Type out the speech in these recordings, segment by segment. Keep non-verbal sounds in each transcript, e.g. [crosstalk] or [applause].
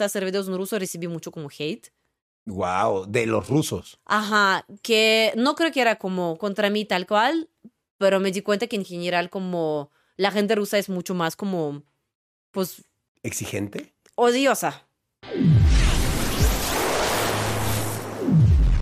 a hacer videos en ruso recibí mucho como hate. Wow, de los rusos. Ajá, que no creo que era como contra mí tal cual, pero me di cuenta que en general como la gente rusa es mucho más como, pues, ¿Exigente? odiosa.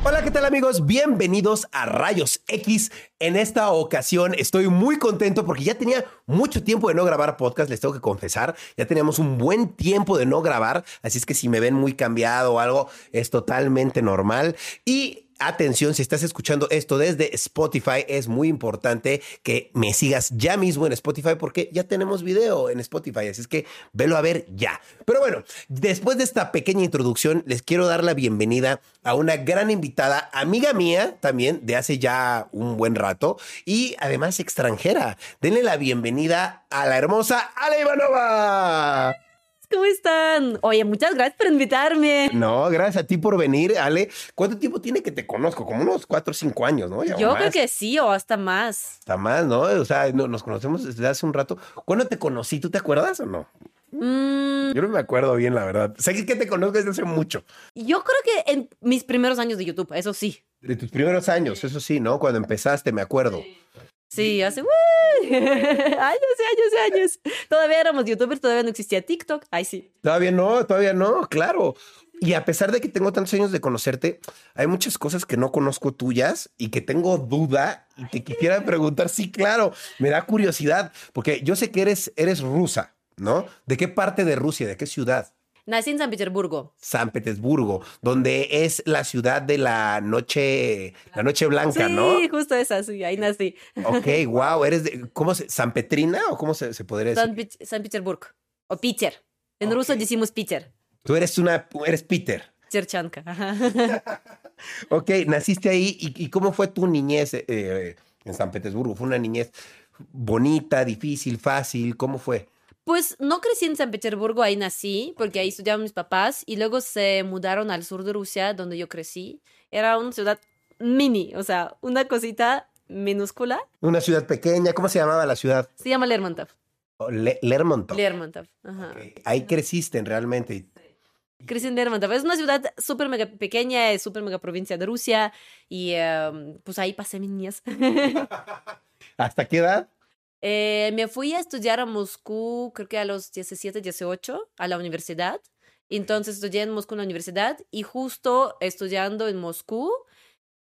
Hola, ¿qué tal amigos? Bienvenidos a Rayos X. En esta ocasión estoy muy contento porque ya tenía mucho tiempo de no grabar podcast, les tengo que confesar. Ya teníamos un buen tiempo de no grabar, así es que si me ven muy cambiado o algo, es totalmente normal. Y atención, si estás escuchando esto desde Spotify, es muy importante que me sigas ya mismo en Spotify porque ya tenemos video en Spotify, así es que velo a ver ya. Pero bueno, después de esta pequeña introducción, les quiero dar la bienvenida a una gran invitada, amiga mía también de hace ya un buen rato y además extranjera. Denle la bienvenida a la hermosa Ale Ivanova. ¿Cómo están? Oye, muchas gracias por invitarme. No, gracias a ti por venir, Ale. ¿Cuánto tiempo tiene que te conozco? Como unos cuatro o cinco años, ¿no? Ya Yo creo que sí, o hasta más. Está más, ¿no? O sea, no- nos conocemos desde hace un rato. ¿Cuándo te conocí? ¿Tú te acuerdas o no? Mm, Yo no me acuerdo bien, la verdad. Sé que te conozco desde hace mucho. yo creo que en mis primeros años de YouTube, eso sí. De tus primeros años, eso sí, ¿no? Cuando empezaste, me acuerdo. Sí, hace ¡uy! [laughs] años y años y años. Todavía éramos youtubers, todavía no existía TikTok. Ay, sí. Todavía no, todavía no, claro. Y a pesar de que tengo tantos años de conocerte, hay muchas cosas que no conozco tuyas y que tengo duda y te quisiera [laughs] preguntar, sí, claro, me da curiosidad, porque yo sé que eres, eres rusa, ¿no? ¿De qué parte de Rusia, de qué ciudad? Nací en San Petersburgo. San Petersburgo, donde es la ciudad de la noche, la noche blanca, sí, ¿no? justo esa, sí, ahí nací. Ok, wow, eres de, ¿cómo se, San Petrina o cómo se, se podría decir? San, Pet- San Petersburgo. O Peter. En ruso Ok. decimos Peter. Tú eres una, eres Peter. Cherchanka. [laughs] Ok, naciste ahí y, y cómo fue tu niñez eh, en San Petersburgo? ¿Fue una niñez bonita, difícil, fácil? ¿Cómo fue? Pues no crecí en San Petersburgo, ahí nací, porque ahí estudiaban mis papás y luego se mudaron al sur de Rusia, donde yo crecí. Era una ciudad mini, o sea, una cosita minúscula. Una ciudad pequeña, ¿cómo se llamaba la ciudad? Se llama Lermontov. Oh, Le- Lermontov. Lermontov. Ajá. Ok, Ahí creciste realmente. Crecí en Lermontov. Es una ciudad súper mega pequeña, es súper mega provincia de Rusia y em, pues ahí pasé mi niñez. [laughs] ¿Hasta qué edad? Eh, me fui a estudiar a Moscú, creo que a los 17, 18, a la universidad. Entonces estudié en Moscú en la universidad y justo estudiando en Moscú,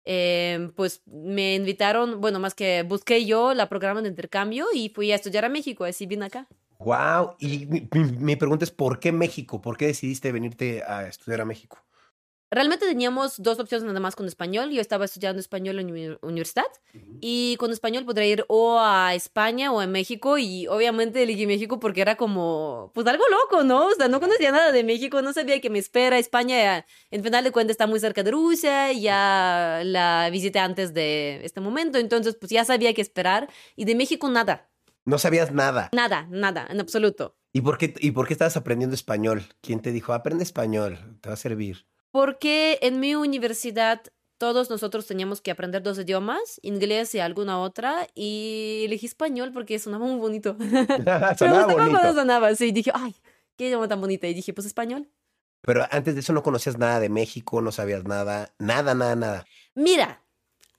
eh, pues me invitaron, bueno, más que busqué yo la programa de intercambio y fui a estudiar a México, así vine acá. Wow. Y mi, mi- mi pregunta es, ¿por qué México? ¿Por qué decidiste venirte a estudiar a México? Realmente teníamos dos opciones nada más con español. Yo estaba estudiando español en uni- universidad y con español podría ir o a España o a México y obviamente elegí México porque era como, pues algo loco, ¿no? O sea, no conocía nada de México, no sabía que me espera. España, en final de cuentas, está muy cerca de Rusia, ya la visité antes de este momento, entonces pues ya sabía qué esperar y de México nada, No sabías nada. nada, nada, en absoluto. ¿Y por qué, y por qué estabas aprendiendo español? ¿Quién te dijo, aprende español, te va a servir? Porque en mi universidad todos nosotros teníamos que aprender dos idiomas, inglés y alguna otra, y elegí español porque sonaba muy bonito. [laughs] [laughs] Me Sonaba gustaba cuando bonito. sonaba, sí, dije, ay, qué idioma tan bonito, y dije, pues español. Pero antes de eso no conocías nada de México, no sabías nada, nada, nada, nada. Mira,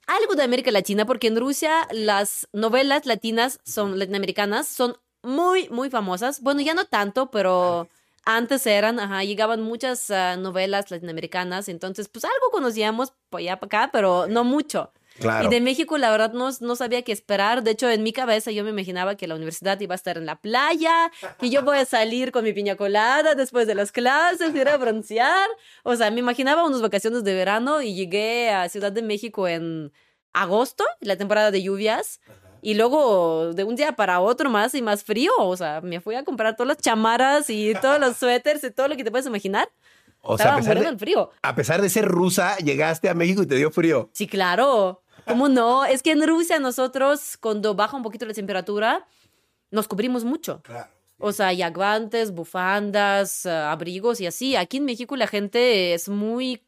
algo de América Latina, porque en Rusia las novelas latinas son latinoamericanas, son muy, muy famosas. Bueno, ya no tanto, pero antes eran, ajá, llegaban muchas ah, novelas latinoamericanas, entonces pues algo conocíamos por allá para acá, pero no mucho. Claro. Y de México, la verdad, no, no sabía qué esperar. De hecho, en mi cabeza yo me imaginaba que la universidad iba a estar en la playa, que yo voy a salir con mi piña colada después de las clases, ir a broncear. O sea, me imaginaba unas vacaciones de verano y llegué a Ciudad de México en agosto, la temporada de lluvias. Y luego de un día para otro más y más frío, o sea, me fui a comprar todas las chamaras y todos los suéteres y todo lo que te puedes imaginar. O sea, Estaba a pesar, de, el frío. a pesar de ser rusa, llegaste a México y te dio frío. Sí, claro. ¿Cómo no? Es que en Rusia nosotros, cuando baja un poquito la temperatura, nos cubrimos mucho. Claro. O sea, ya guantes, bufandas, eh, abrigos y así. Aquí en México la gente es muy,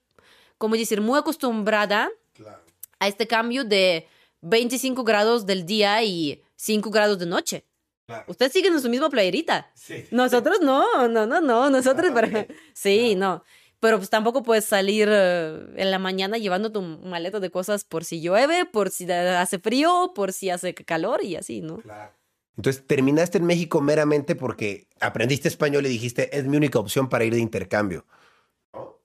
¿cómo decir? Muy acostumbrada Claro. a este cambio de 25 grados del día y 5 grados de noche. Claro. Ustedes siguen en su misma playerita. Sí. Nosotros no, no, no, no. Nosotros, para... [laughs] sí, no. Pero pues tampoco puedes salir eh, en la mañana llevando tu maleta de cosas por si llueve, por si hace frío, por si hace calor y así, ¿no? Claro. Entonces, terminaste en México meramente porque aprendiste español y dijiste, es mi única opción para ir de intercambio.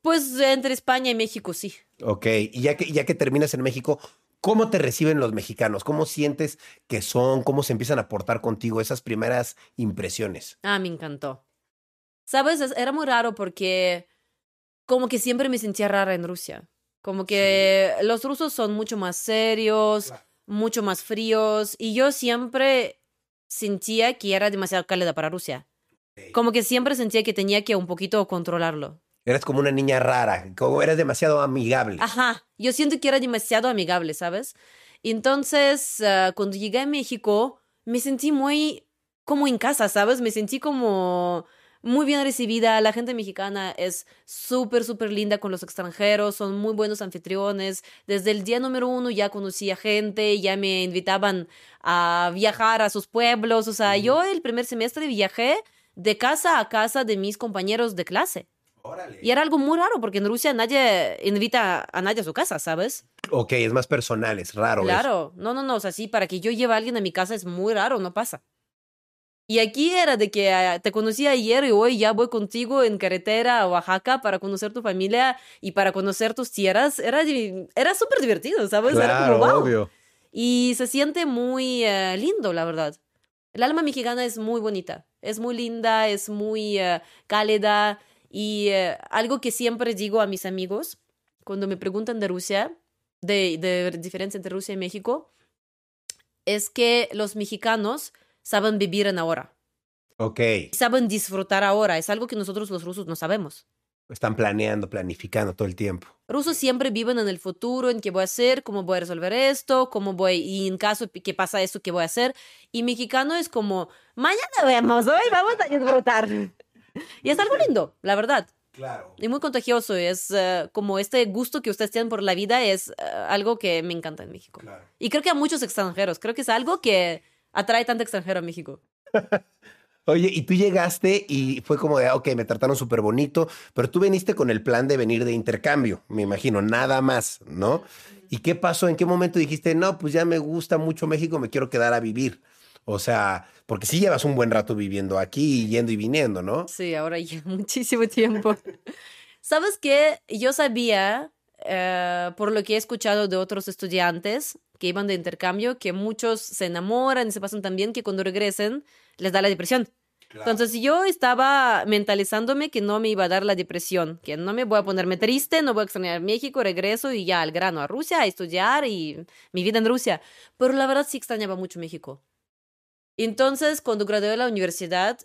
Pues entre España y México sí. Ok, y ya que, ya que terminas en México, ¿cómo te reciben los mexicanos? ¿Cómo sientes que son? ¿Cómo se empiezan a portar contigo esas primeras impresiones? Ah, me encantó. Sabes, Es- era muy raro porque como que siempre me sentía rara en Rusia. Como que los rusos son mucho más serios, Claro. mucho más fríos y yo siempre sentía que era demasiado cálida para Rusia. Como que siempre sentía que tenía que un poquito controlarlo. Eras como una niña rara, como eras demasiado amigable. Ajá, yo siento que era demasiado amigable, ¿sabes? Entonces, ah, cuando llegué a México, me sentí muy como en casa, ¿sabes? Me sentí como muy bien recibida. La gente mexicana es súper, súper linda con los extranjeros, son muy buenos anfitriones. Desde el día número uno ya conocí a gente, ya me invitaban a viajar a sus pueblos. O sea, yo el primer semestre viajé de casa a casa de mis compañeros de clase. Órale. Y era algo muy raro porque en Rusia nadie invita a nadie a su casa, ¿sabes? Ok, es más personal, es raro. eso. Claro, no, no, no, o sea, sí, para que yo lleve a alguien a mi casa es muy raro, no pasa. Y aquí era de que ah, te conocí ayer y hoy ya voy contigo en carretera a Oaxaca para conocer tu familia y para conocer tus tierras. Era, era súper divertido, ¿sabes? era Claro, como, wow. obvio. Y se siente muy eh, lindo, la verdad. El alma mexicana es muy bonita, es muy linda, es muy eh, cálida y eh, algo que siempre digo a mis amigos cuando me preguntan de Rusia, de, de diferencia entre Rusia y México, es que los mexicanos saben vivir en ahora, Ok, saben disfrutar ahora, es algo que nosotros los rusos no sabemos. están planeando, planificando todo el tiempo. Rusos siempre viven en el futuro, en qué voy a hacer, cómo voy a resolver esto, cómo voy, y en caso que pasa esto, qué voy a hacer. Y mexicano es como, mañana vemos, hoy vamos a disfrutar. Y es algo lindo, la verdad. Claro. Y muy contagioso. Es eh, como este gusto que ustedes tienen por la vida es eh, algo que me encanta en México. Claro. Y creo que a muchos extranjeros. Creo que es algo que atrae tanto extranjero a México. [laughs] Oye, y tú llegaste y fue como de, ok, me trataron súper bonito, pero tú viniste con el plan de venir de intercambio, me imagino, nada más, ¿no? ¿Y qué pasó? ¿En qué momento dijiste, no, pues ya me gusta mucho México, me quiero quedar a vivir? O sea, porque sí llevas un buen rato viviendo aquí, yendo y viniendo, ¿no? Sí, ahora ya [laughs] muchísimo tiempo. ¿Sabes qué? Yo sabía, eh, por lo que he escuchado de otros estudiantes que iban de intercambio, que muchos se enamoran y se pasan tan bien que cuando regresen les da la depresión. Entonces yo estaba mentalizándome que no me iba a dar la depresión, que no me voy a ponerme triste, no voy a extrañar México, regreso y ya al grano a Rusia a estudiar y mi vida en Rusia. Pero la verdad sí extrañaba mucho México. Entonces cuando gradué de la universidad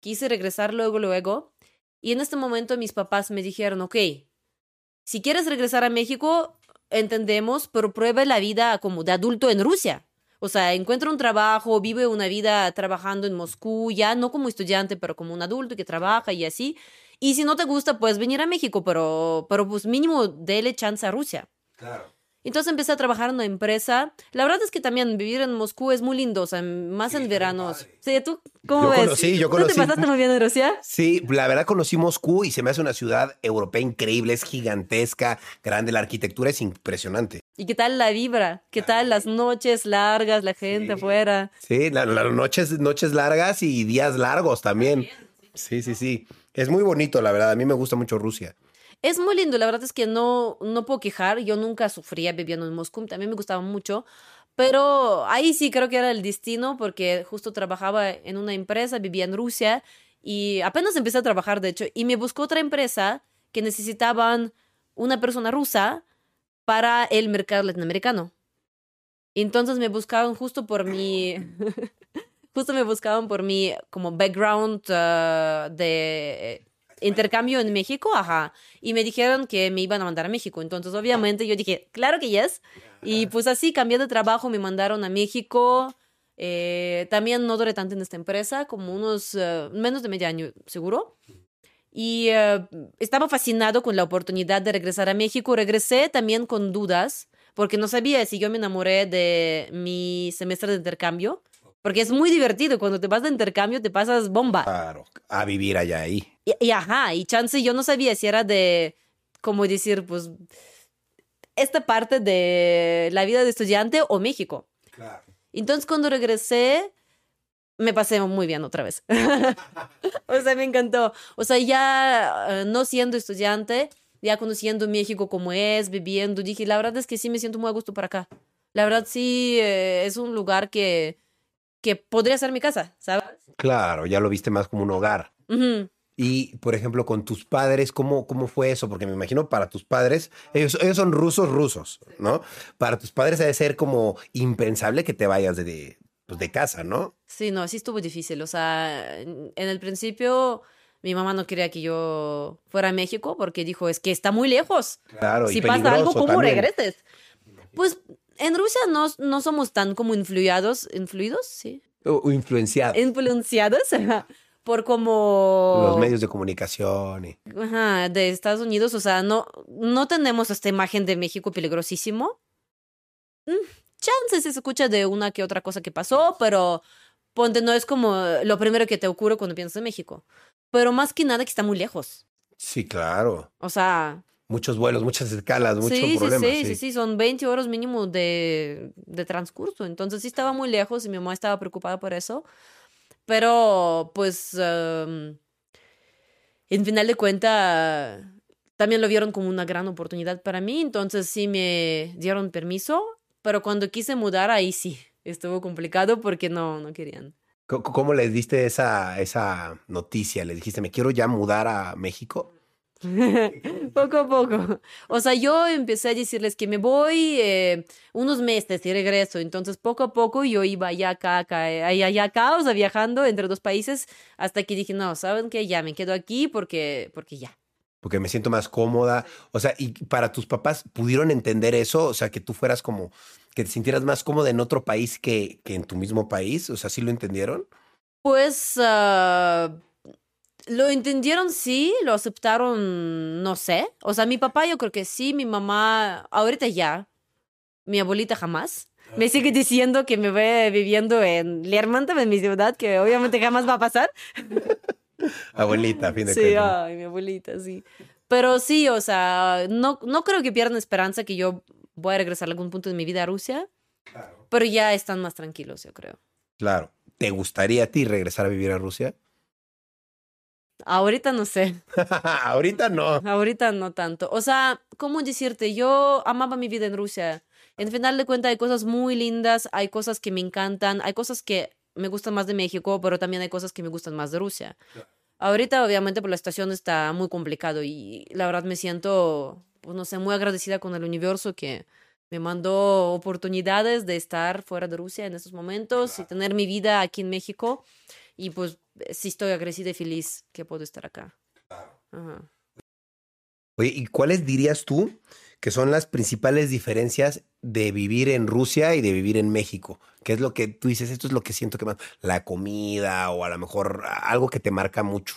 quise regresar luego, luego. Y en este momento mis papás me dijeron, ok, si quieres regresar a México, entendemos, pero prueba la vida como de adulto en Rusia. O sea, encuentra un trabajo, vive una vida trabajando en Moscú, ya no como estudiante, pero como un adulto que trabaja y así. Y si no te gusta, puedes venir a México, pero, pero pues mínimo dele chance a Rusia. Claro. Entonces empecé a trabajar en una empresa. La verdad es que también vivir en Moscú es muy lindo, o sea, más Sí, en veranos. Sí, ¿tú cómo Yo ves? conocí, yo ¿Tú conocí. te pasaste muy bien en Rusia? Sí, la verdad conocí Moscú y se me hace una ciudad europea increíble, es gigantesca, grande, la arquitectura es impresionante. ¿Y qué tal la vibra? ¿Qué tal las noches largas, la gente afuera? Sí, la- las noches, noches largas y días largos también. Sí, sí, sí. Es muy bonito, la verdad. A mí me gusta mucho Rusia. Es muy lindo, la verdad es que no, no puedo quejar. Yo nunca sufría viviendo en Moscú, también me gustaba mucho. Pero ahí sí creo que era el destino porque justo trabajaba en una empresa, vivía en Rusia y apenas empecé a trabajar, de hecho, y me buscó otra empresa que necesitaban una persona rusa para el mercado latinoamericano. Entonces me buscaban justo por mi, [laughs] justo me buscaban por mi como background uh, de intercambio en México, ajá. Y me dijeron que me iban a mandar a México. Entonces, obviamente, yo dije, claro que yes. Y pues así, cambié de trabajo, me mandaron a México. Eh, también no duré tanto en esta empresa, como unos uh, menos de medio año, seguro. Y uh, estaba fascinado con la oportunidad de regresar a México. Regresé también con dudas, porque no sabía si yo me enamoré de mi semestre de intercambio. Porque es muy divertido. Cuando te vas de intercambio, te pasas bomba. Claro, a vivir allá ahí. Y, y, ajá, y chance yo no sabía si era de, como decir, pues, esta parte de la vida de estudiante o México. Claro. Entonces cuando regresé, me pasé muy bien otra vez. [laughs] o sea, me encantó. O sea, ya uh, no siendo estudiante, ya conociendo México como es, viviendo, dije, la verdad es que sí me siento muy a gusto para acá. La verdad sí eh, es un lugar que, que podría ser mi casa, ¿sabes? Claro, ya lo viste más como un hogar. Uh -huh. Y, por ejemplo, con tus padres, ¿cómo, ¿cómo fue eso? Porque me imagino para tus padres, ellos, ellos son rusos, rusos, ¿no? Para tus padres debe ser como impensable que te vayas de, pues, de casa, ¿no? Sí, no, sí estuvo difícil. O sea, en el principio mi mamá no quería que yo fuera a México porque dijo, es que está muy lejos. Claro, si y pasa algo, ¿cómo también. regreses? Pues en Rusia no, no somos tan como influidos, influidos, sí. O, o influenciado. Influenciados por como... Los medios de comunicación. Y... Ajá, de Estados Unidos, o sea, no, no tenemos esta imagen de México peligrosísimo. Mm, Chances se escucha de una que otra cosa que pasó, pero ponte, no es como lo primero que te ocurre cuando piensas en México. Pero más que nada que está muy lejos. Sí, claro. O sea... Muchos vuelos, muchas escalas, muchos sí, problemas. Sí, sí, sí, sí, son 20 horas mínimo de, de transcurso. Entonces sí estaba muy lejos y mi mamá estaba preocupada por eso. Pero, pues, um, en final de cuentas, también lo vieron como una gran oportunidad para mí. Entonces sí me dieron permiso. Pero cuando quise mudar, ahí sí, estuvo complicado porque no, no querían. ¿Cómo, cómo les diste esa, esa noticia? ¿Les dijiste, me quiero ya mudar a México? [laughs] poco a poco. O sea, yo empecé a decirles que me voy eh, unos meses y regreso. Entonces, poco a poco yo iba allá, acá, acá, allá, allá, acá, o sea, viajando entre dos países hasta que dije, no, ¿saben qué? Ya me quedo aquí porque, porque ya. Porque me siento más cómoda. O sea, y para tus papás, ¿pudieron entender eso? O sea, que tú fueras como, que te sintieras más cómoda en otro país que, que en tu mismo país. O sea, ¿sí lo entendieron? Pues... Uh... Lo entendieron, sí, lo aceptaron, no sé. O sea, mi papá yo creo que sí, mi mamá, ahorita ya, mi abuelita jamás. Me sigue diciendo que me ve viviendo en Lermontov, en mi ciudad, que obviamente jamás va a pasar. [laughs] Abuelita, a fin de Sí, cuentas. ay, mi abuelita, sí. Pero sí, o sea, no, no creo que pierdan esperanza que yo voy a regresar a algún punto de mi vida a Rusia. Claro. Pero ya están más tranquilos, yo creo. Claro. ¿Te gustaría a ti regresar a vivir a Rusia? Ahorita no sé. [laughs] Ahorita no. Ahorita no tanto. O sea, ¿cómo decirte? Yo amaba mi vida en Rusia. En final de cuentas hay cosas muy lindas, hay cosas que me encantan, hay cosas que me gustan más de México, pero también hay cosas que me gustan más de Rusia. Ahorita obviamente por la situación está muy complicado y la verdad me siento, pues no sé, muy agradecida con el universo que me mandó oportunidades de estar fuera de Rusia en estos momentos Claro. y tener mi vida aquí en México. Y pues sí estoy agradecida y feliz que puedo estar acá. Ajá. Oye, ¿y cuáles dirías tú que son las principales diferencias de vivir en Rusia y de vivir en México? ¿Qué es lo que tú dices? Esto es lo que siento que más. La comida o a lo mejor algo que te marca mucho.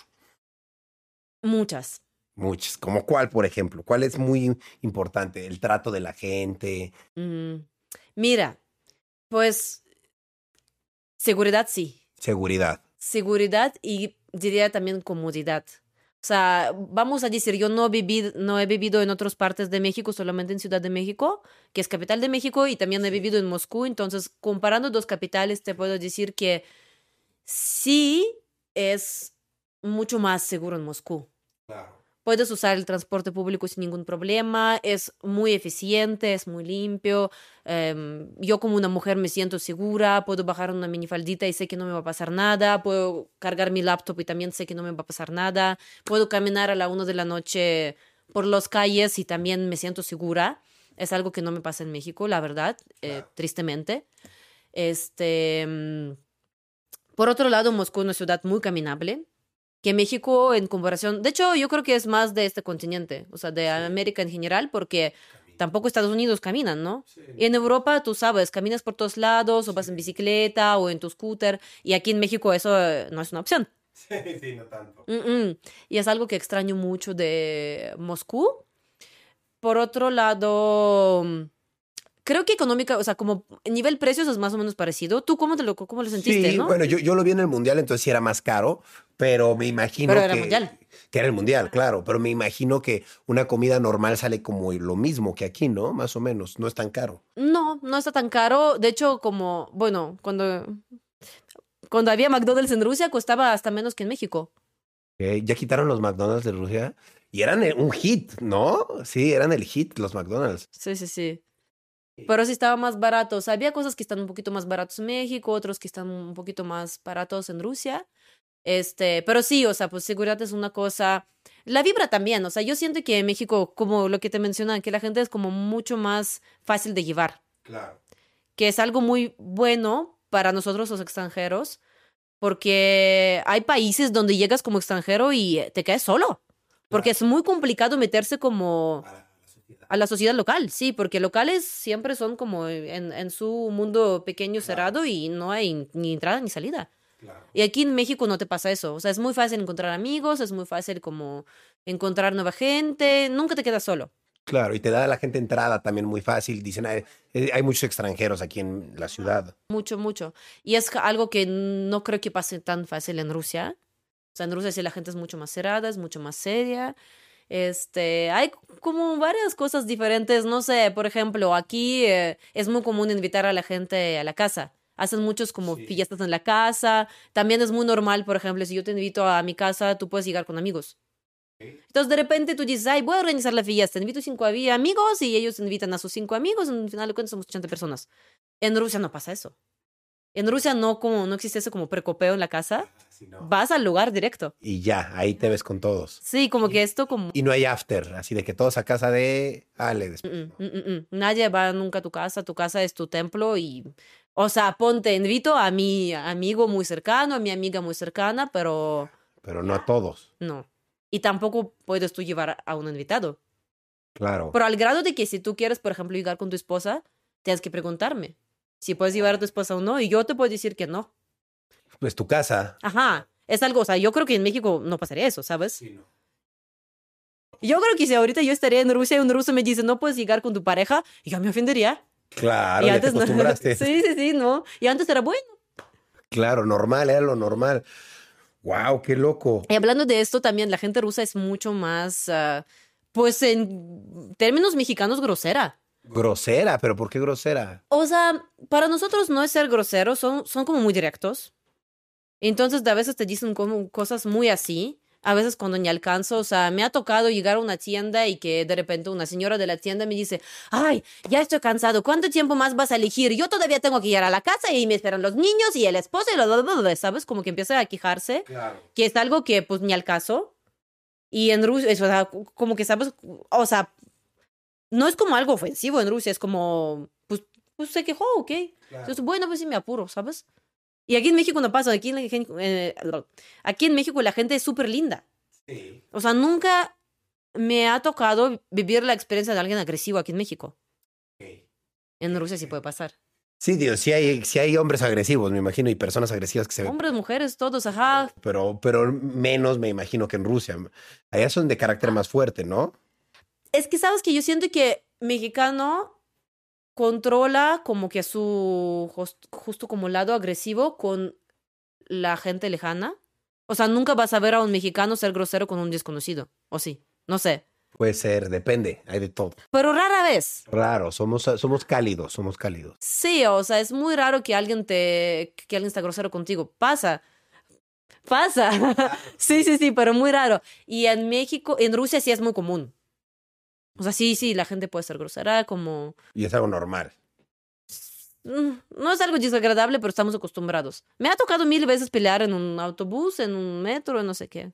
Muchas. Muchas. ¿Como cuál, por ejemplo? ¿Cuál es muy importante? El trato de la gente. Mm. Mira, pues seguridad sí. Seguridad. Seguridad y diría también comodidad. O sea, vamos a decir, yo no, viví, no he vivido en otras partes de México, solamente en Ciudad de México, que es capital de México, y también he vivido en Moscú. Entonces, comparando dos capitales, te puedo decir que sí es mucho más seguro en Moscú. Claro. Puedes usar el transporte público sin ningún problema, es muy eficiente, es muy limpio. Um, yo como una mujer me siento segura, puedo bajar una minifaldita y sé que no me va a pasar nada, puedo cargar mi laptop y también sé que no me va a pasar nada, puedo caminar a la una de la noche por las calles y también me siento segura. Es algo que no me pasa en México, la verdad, eh, tristemente. Este, mm, por otro lado, Moscú es una ciudad muy caminable, que México en comparación, de hecho, yo creo que es más de este continente, o sea, de América en general, porque tampoco Estados Unidos caminan, ¿no? Y en Europa, tú sabes, caminas por todos lados, o vas en bicicleta o en tu scooter, y aquí en México eso eh, no es una opción. [laughs] Sí, sí, no tanto. Mm, mm. Y es algo que extraño mucho de Moscú. Por otro lado, creo que económica, o sea, como nivel precios es más o menos parecido. ¿Tú cómo, te lo, cómo lo sentiste, Sí, no? bueno, yo, yo lo vi en el mundial, entonces sí era más caro, pero me imagino Pero era que, mundial. que era el mundial, claro, pero me imagino que una comida normal sale como lo mismo que aquí, ¿no? Más o menos, no es tan caro. No, no está tan caro. De hecho, como, bueno, cuando, cuando había McDonald's en Rusia costaba hasta menos que en México. Ya quitaron los McDonald's de Rusia y eran un hit, ¿no? Sí, eran el hit los McDonald's. Sí, sí, sí. Pero sí estaba más barato. O sea, había cosas que están un poquito más baratos en México, otros que están un poquito más baratos en Rusia. Este, pero sí, o sea, pues seguridad es una cosa. La vibra también, o sea, yo siento que en México, como lo que te mencionan, que la gente es como mucho más fácil de llevar, Claro. que es algo muy bueno para nosotros los extranjeros, porque hay países donde llegas como extranjero y te quedas solo, porque es muy complicado meterse como a la sociedad local, sí, porque locales siempre son como en, en su mundo pequeño cerrado y no hay ni entrada ni salida. Y aquí en México no te pasa eso. O sea, es muy fácil encontrar amigos, es muy fácil como encontrar nueva gente, nunca te quedas solo. Claro, y te da a la gente entrada también muy fácil. Dicen, "Ay, eh, hay muchos extranjeros aquí en la ciudad. Mucho, mucho. Y es algo que no creo que pase tan fácil en Rusia. O sea, en Rusia sí la gente es mucho más cerrada, es mucho más seria. Este, hay como varias cosas diferentes. No sé, por ejemplo, aquí eh, es muy común invitar a la gente a la casa. Hacen muchos como Sí. fiestas en la casa. También es muy normal, por ejemplo, si yo te invito a mi casa, tú puedes llegar con amigos. Entonces, de repente tú dices, ay, voy a organizar la fiesta, invito cinco amigos y ellos invitan a sus cinco amigos, en final de cuentas somos 80 personas. En Rusia no pasa eso. En Rusia no, como, no existe eso como precopeo en la casa. Vas al lugar directo. Y ya, ahí te ves con todos. Sí, como que esto como... Y no hay after, así de que todos a casa de Ale. después. Mm, mm, mm, mm. Nadie va nunca a tu casa, tu casa es tu templo y... O sea, ponte, invito a mi amigo muy cercano, a mi amiga muy cercana, pero Pero no a todos. no. Y tampoco puedes tú llevar a un invitado. Claro. Pero al grado de que si tú quieres, por ejemplo, llegar con tu esposa, tienes que preguntarme si puedes llevar a tu esposa o no. Y yo te puedo decir que no. Pues tu casa. Ajá. Es algo, o sea, yo creo que en México no pasaría eso, ¿sabes? Yo creo que si ahorita yo estaría en Rusia y un ruso me dice, no puedes llegar con tu pareja, yo me ofendería. Claro, y ya te no. [laughs] sí, sí, sí, no. Y antes era bueno. Claro, normal, era lo normal. Wow, qué loco. Y hablando de esto, también la gente rusa es mucho más, ah, pues en términos mexicanos, grosera. Grosera, pero ¿por qué grosera? O sea, para nosotros no es ser groseros, son, son como muy directos. Entonces, de a veces te dicen como cosas muy así. A veces cuando ni alcanzo, o sea, me ha tocado llegar a una tienda y que de repente una señora de la tienda me dice, ay, ya estoy cansado, ¿cuánto tiempo más vas a elegir? Yo todavía tengo que llegar a la casa y me esperan los niños y el esposo y lo, ¿sabes? Como que empieza a quejarse, Claro. que es algo que pues ni al caso. Y en Rusia, o sea, como que sabes, o sea, no es como algo ofensivo en Rusia, es como, pues, pues se quejó, ok. Entonces, bueno, pues sí me apuro, ¿sabes? Y aquí en México no pasa, aquí en, la eh, aquí en México la gente es súper linda. O sea, nunca me ha tocado vivir la experiencia de alguien agresivo aquí en México. En Rusia sí puede pasar. Sí, Dios, sí hay, sí hay hombres agresivos, me imagino, y personas agresivas que se ven. Hombres, mujeres, todos, ajá. Pero, pero menos me imagino que en Rusia. Allá son de carácter más fuerte, ¿no? Es que sabes que yo siento que mexicano controla como que su jus- justo como lado agresivo con la gente lejana. O sea, nunca vas a ver a un mexicano ser grosero con un desconocido. O sí, no sé. Puede ser, depende, hay de todo. Pero rara vez. Raro, somos, somos cálidos, somos cálidos. Sí, o sea, es muy raro que alguien te que alguien está grosero contigo. Pasa. Pasa. [laughs] sí, sí, sí, pero muy raro. Y en México, en Rusia sí es muy común. O sea, sí, sí, la gente puede ser grosera, como Y es algo normal. Mm, No es algo desagradable, pero estamos acostumbrados. Me ha tocado mil veces pelear en un autobús, en un metro, en no sé qué.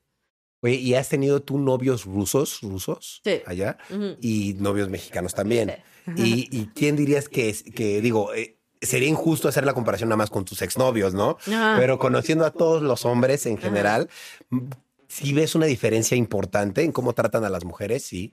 Oye, ¿y has tenido tú novios rusos, rusos? Sí. Allá. Y novios mexicanos también. Sí. ¿Y, y quién dirías que es, que digo, eh, sería injusto hacer la comparación nada más con tus exnovios, ¿no? Ajá. Pero conociendo a todos los hombres en general, si ves una diferencia importante en cómo tratan a las mujeres, sí.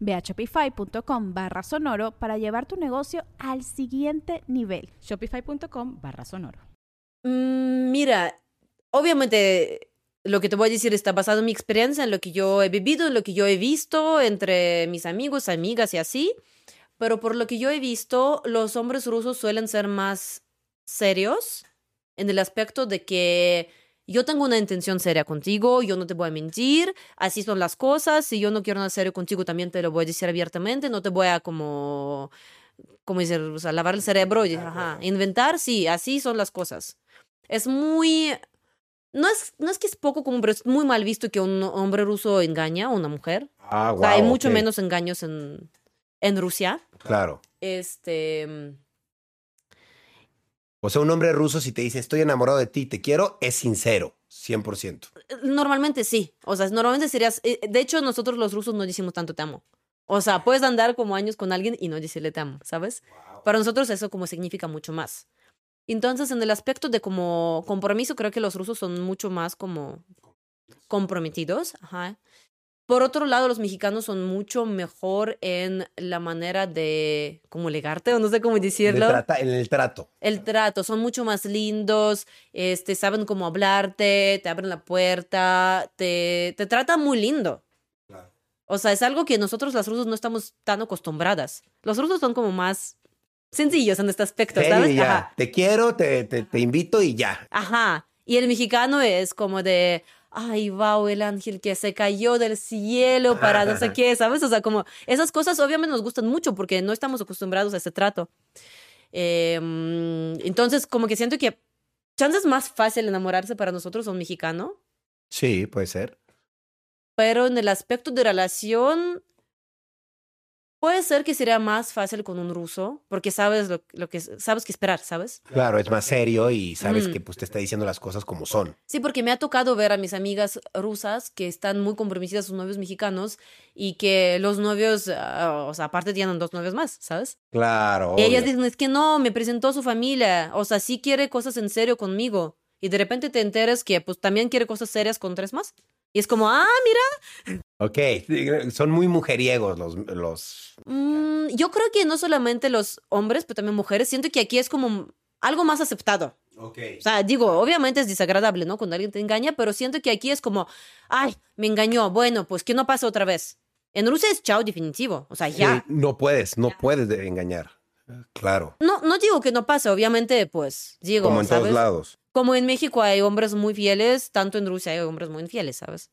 Ve a shopify.com barra sonoro para llevar tu negocio al siguiente nivel. Shopify.com barra sonoro. Mm, mira, obviamente lo que te voy a decir está basado en mi experiencia, en lo que yo he vivido, en lo que yo he visto entre mis amigos, amigas y así. Pero por lo que yo he visto, los hombres rusos suelen ser más serios en el aspecto de que yo tengo una intención seria contigo, yo no te voy a mentir, así son las cosas, si yo no quiero nada serio contigo también te lo voy a decir abiertamente, no te voy a como, como decir, o sea, lavar el cerebro y ajá, inventar, sí, así son las cosas. Es muy, no es, no es que es poco común, pero es muy mal visto que un hombre ruso engaña a una mujer. Ah, O sea, hay mucho menos engaños en, en Rusia. Claro. Este, O sea, un hombre ruso, si te dice estoy enamorado de ti, te quiero, es sincero, 100%. Normalmente sí. O sea, normalmente serías. eh, De hecho, nosotros los rusos no decimos tanto te amo. O sea, puedes andar como años con alguien y no decirle te amo, ¿sabes? Para nosotros eso como significa mucho más. Entonces, en el aspecto de como compromiso, creo que los rusos son mucho más como comprometidos. Ajá. Por otro lado, los mexicanos son mucho mejor en la manera de como legarte, o no sé cómo De decirlo. trata- en el trato. El trato, son mucho más lindos, este, saben cómo hablarte, te abren la puerta, te, te tratan muy lindo. O sea, es algo que nosotros las rusos no estamos tan acostumbradas. Los rusos son como más sencillos en este aspecto, Serio ¿sabes? ya. Ajá. Te quiero, te, te, te invito y ya. Ajá. Y el mexicano es como de, ay, wow, el ángel que se cayó del cielo para no sé [laughs] qué, ¿sabes? O sea, como esas cosas obviamente nos gustan mucho porque no estamos acostumbrados a ese trato. Eh, mm, entonces, como que siento que chances más fácil enamorarse para nosotros a un mexicano, Sí, puede ser. pero en el aspecto de relación, puede ser que sería más fácil con un ruso porque sabes lo, lo que sabes qué esperar, ¿sabes? Claro, es más serio y sabes Mm. que pues te está diciendo las cosas como son. Sí, porque me ha tocado ver a mis amigas rusas que están muy comprometidas a sus novios mexicanos y que los novios, ah, o sea, aparte tienen dos novios más, ¿sabes? Claro. Y ellas obvio. dicen, es que no, me presentó su familia, o sea, sí quiere cosas en serio conmigo. Y de repente te enteras que pues también quiere cosas serias con tres más. Y es como, ah, mira, Ok, son muy mujeriegos los... los... mm, yo creo que no solamente los hombres, pero también mujeres, siento que aquí es como algo más aceptado. O sea, digo, obviamente es desagradable, ¿no? Cuando alguien te engaña, pero siento que aquí es como, ay, me engañó, bueno, pues que no pase otra vez. En Rusia es chao definitivo, o sea, ya. Sí, no puedes, no puedes de- engañar. Claro. No, no digo que no pase, obviamente, pues, digo, Como en ¿sabes? todos lados. Como en México hay hombres muy fieles, tanto en Rusia hay hombres muy infieles, ¿sabes?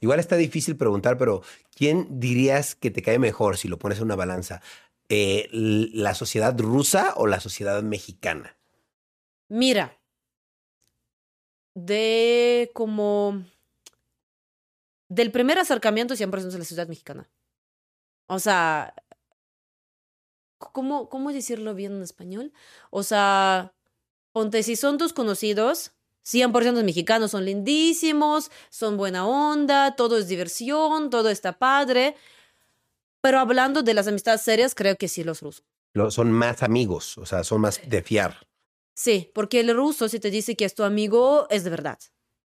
Igual está difícil preguntar, pero ¿quién dirías que te cae mejor si lo pones en una balanza? Eh, ¿La sociedad rusa o la sociedad mexicana? Mira, de como... Del primer acercamiento 100% es la ciudad mexicana. O sea, ¿cómo, ¿cómo decirlo bien en español? O sea, ponte, si son tus conocidos, 100% mexicanos, son lindísimos, son buena onda, todo es diversión, todo está padre. Pero hablando de las amistades serias, creo que sí los rusos. Lo- son más amigos, o sea, son más de fiar. Sí, porque el ruso si te dice que es tu amigo, es de verdad.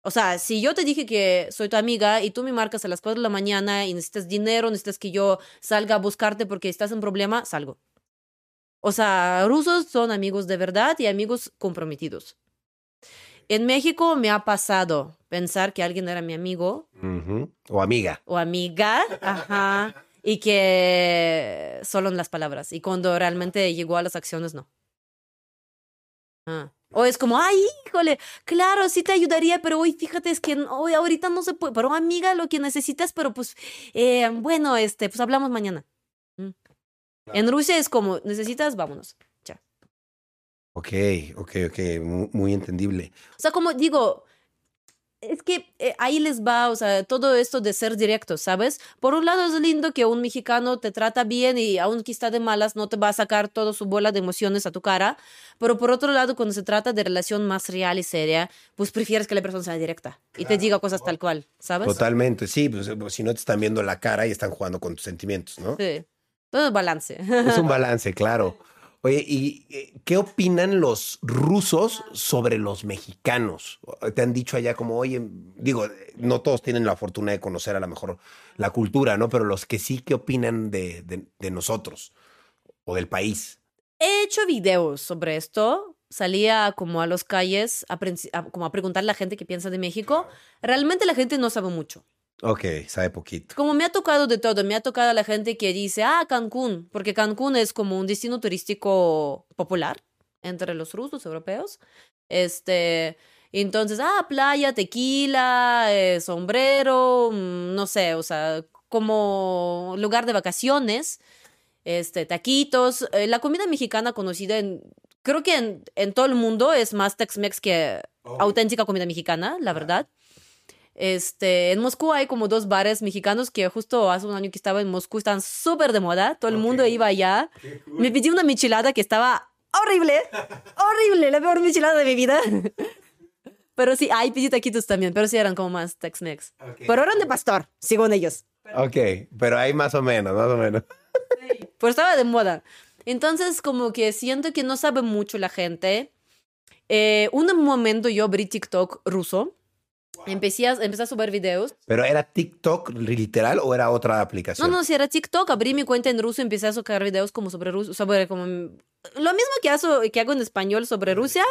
O sea, si yo te dije que soy tu amiga y tú me marcas a las 4 de la mañana y necesitas dinero, necesitas que yo salga a buscarte porque estás en problema, salgo. O sea, rusos son amigos de verdad y amigos comprometidos. En México me ha pasado pensar que alguien era mi amigo. O amiga. o amiga, ajá, y que solo en las palabras. Y cuando realmente llegó a las acciones, no. Ah. O es como, ay, híjole, claro, sí te ayudaría, pero hoy fíjate, es que no- hoy ahorita no se puede. Pero amiga, lo que necesitas, pero pues, eh, bueno, este, pues hablamos mañana. En Rusia es como, necesitas, vámonos. Ya. Ok, ok, ok. Mu- Muy, entendible. O sea, como digo, es que eh, ahí les va, o sea, todo esto de ser directo, ¿sabes? Por un lado es lindo que un mexicano te trata bien y aunque está de malas no te va a sacar toda su bola de emociones a tu cara, pero por otro lado cuando se trata de relación más real y seria, pues prefieres que la persona sea directa y te diga cosas tal cual, ¿sabes? Totalmente, sí. Pues, pues, si no te están viendo la cara y están jugando con tus sentimientos, ¿no? Sí. Todo es balance. Es un [laughs] balance, claro. Oye, ¿y eh, qué opinan los rusos sobre los mexicanos? Te han dicho allá como, oye, digo, no todos tienen la fortuna de conocer a lo mejor la cultura, ¿no? Pero los que sí, ¿qué opinan de, de- de nosotros o del país? He hecho videos sobre esto. Salía como a las calles a, prin- a- como a preguntarle a la gente qué piensa de México. Realmente la gente no sabe mucho. Ok, sabe poquito. Como me ha tocado de todo, me ha tocado a la gente que dice, ah, Cancún, porque Cancún es como un destino turístico popular entre los rusos europeos. Este, entonces, ah, playa, tequila, eh, sombrero, mm, no sé, o sea, como lugar de vacaciones, este, taquitos. Eh, la comida mexicana conocida en, creo que en, en todo el mundo es más Tex-Mex que auténtica comida mexicana, la verdad. Este, en Moscú hay como dos bares mexicanos que justo hace un año que estaba en Moscú están súper de moda. Todo el mundo iba allá. Me pedí una michelada que estaba horrible, horrible, la peor michelada de mi vida. [laughs] Pero sí, hay pedí taquitos también, pero sí eran como más Tex-Mex. Pero eran de pastor, según ellos. Ok, pero hay más o menos, más o menos. Pero estaba de moda. Entonces, como que siento que no sabe mucho la gente. Eh, un momento yo abrí TikTok ruso. Empecé a, empecé a subir videos. ¿Pero era TikTok literal o era otra No, aplicación? no, si era TikTok, abrí mi cuenta en ruso y empecé a sacar videos como sobre Rusia, sobre como... Lo mismo que, hago, que hago en español sobre Rusia,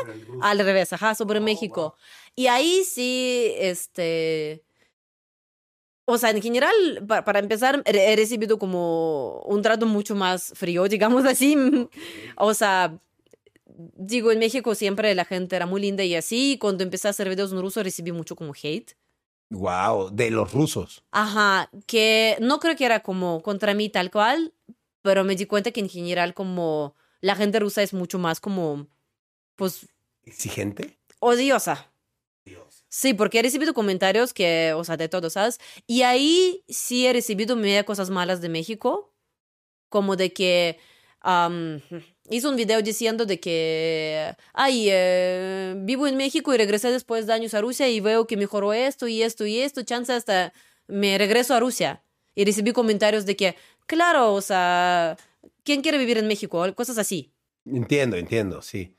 al revés, ajá, sobre México. Y ahí sí, este... O sea, en general, pa- para empezar, he recibido como un trato mucho más frío, digamos así. O sea, digo, en México siempre la gente era muy linda y así. Y cuando empecé a hacer videos en ruso recibí mucho como hate. Wow, de los rusos. Ajá, que no creo que era como contra mí tal cual, pero me di cuenta que en general como la gente rusa es mucho más como, pues, ¿Exigente? odiosa. Sí, porque he recibido comentarios que, o sea, de todo, ¿sabes? Y ahí sí he recibido media cosas malas de México, como de que hizo un video diciendo de que, ay, eh, vivo en México y regresé después de años a Rusia y veo que mejoró esto y esto y esto, chance hasta me regreso a Rusia. Y recibí comentarios de que, claro, o sea, ¿quién quiere vivir en México? Cosas así. Entiendo, entiendo, sí.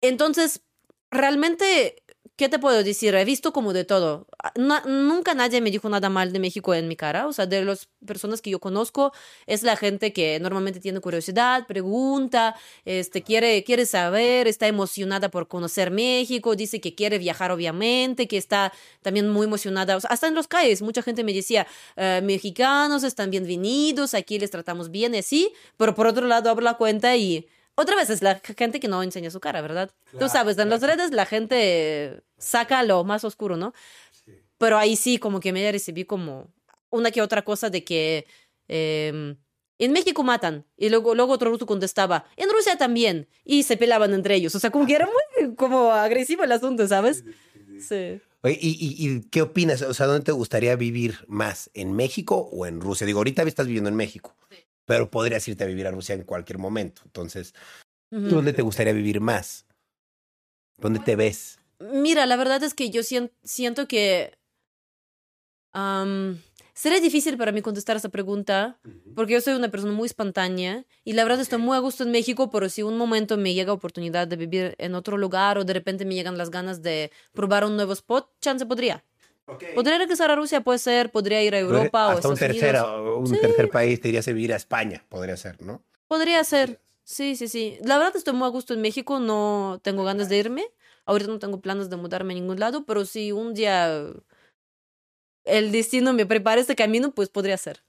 Entonces, realmente, ¿qué te puedo decir? He visto como de todo. Na- nunca nadie me dijo nada mal de México en mi cara. O sea, de las personas que yo conozco, es la gente que normalmente tiene curiosidad, pregunta, este, quiere, quiere saber, está emocionada por conocer México, dice que quiere viajar, obviamente, que está también muy emocionada. Hasta en los calles, mucha gente me decía, "Eh, mexicanos están bienvenidos, aquí les tratamos bien y así, pero por otro lado abro la cuenta y otra vez es la gente que no enseña su cara, ¿verdad? Tú sabes, en las redes la gente saca lo más oscuro, ¿no? Pero ahí sí, como que me recibí como una que otra cosa de que eh, en México matan. Y luego, luego otro ruso contestaba, en Rusia también. Y se pelaban entre ellos. O sea, como que era muy como agresivo el asunto, ¿sabes? Sí. Oye, ¿y, y, y qué opinas? O sea, ¿dónde te gustaría vivir más? ¿En México o en Rusia? Digo, ahorita estás viviendo en México, pero podrías irte a vivir a Rusia en cualquier momento. Entonces. ¿dónde te gustaría vivir más? ¿Dónde te ves? Mira, la verdad es que yo sien- siento que am, será difícil para mí contestar esa pregunta porque yo soy una persona muy espontánea y la verdad estoy muy a gusto en México, pero si un momento me llega oportunidad de vivir en otro lugar o de repente me llegan las ganas de probar un nuevo spot, chance podría. Podría regresar a Rusia, puede ser, podría ir a Europa o Hasta un Estados tercer, Unidos. un Sí. tercer país te irías a vivir a España, podría ser, ¿no? Podría ser. Sí, sí, sí. La verdad estoy muy a gusto en México, no tengo ganas de irme. Ahorita no tengo planes de mudarme a ningún lado, pero si un día el destino me prepara este camino, pues podría ser.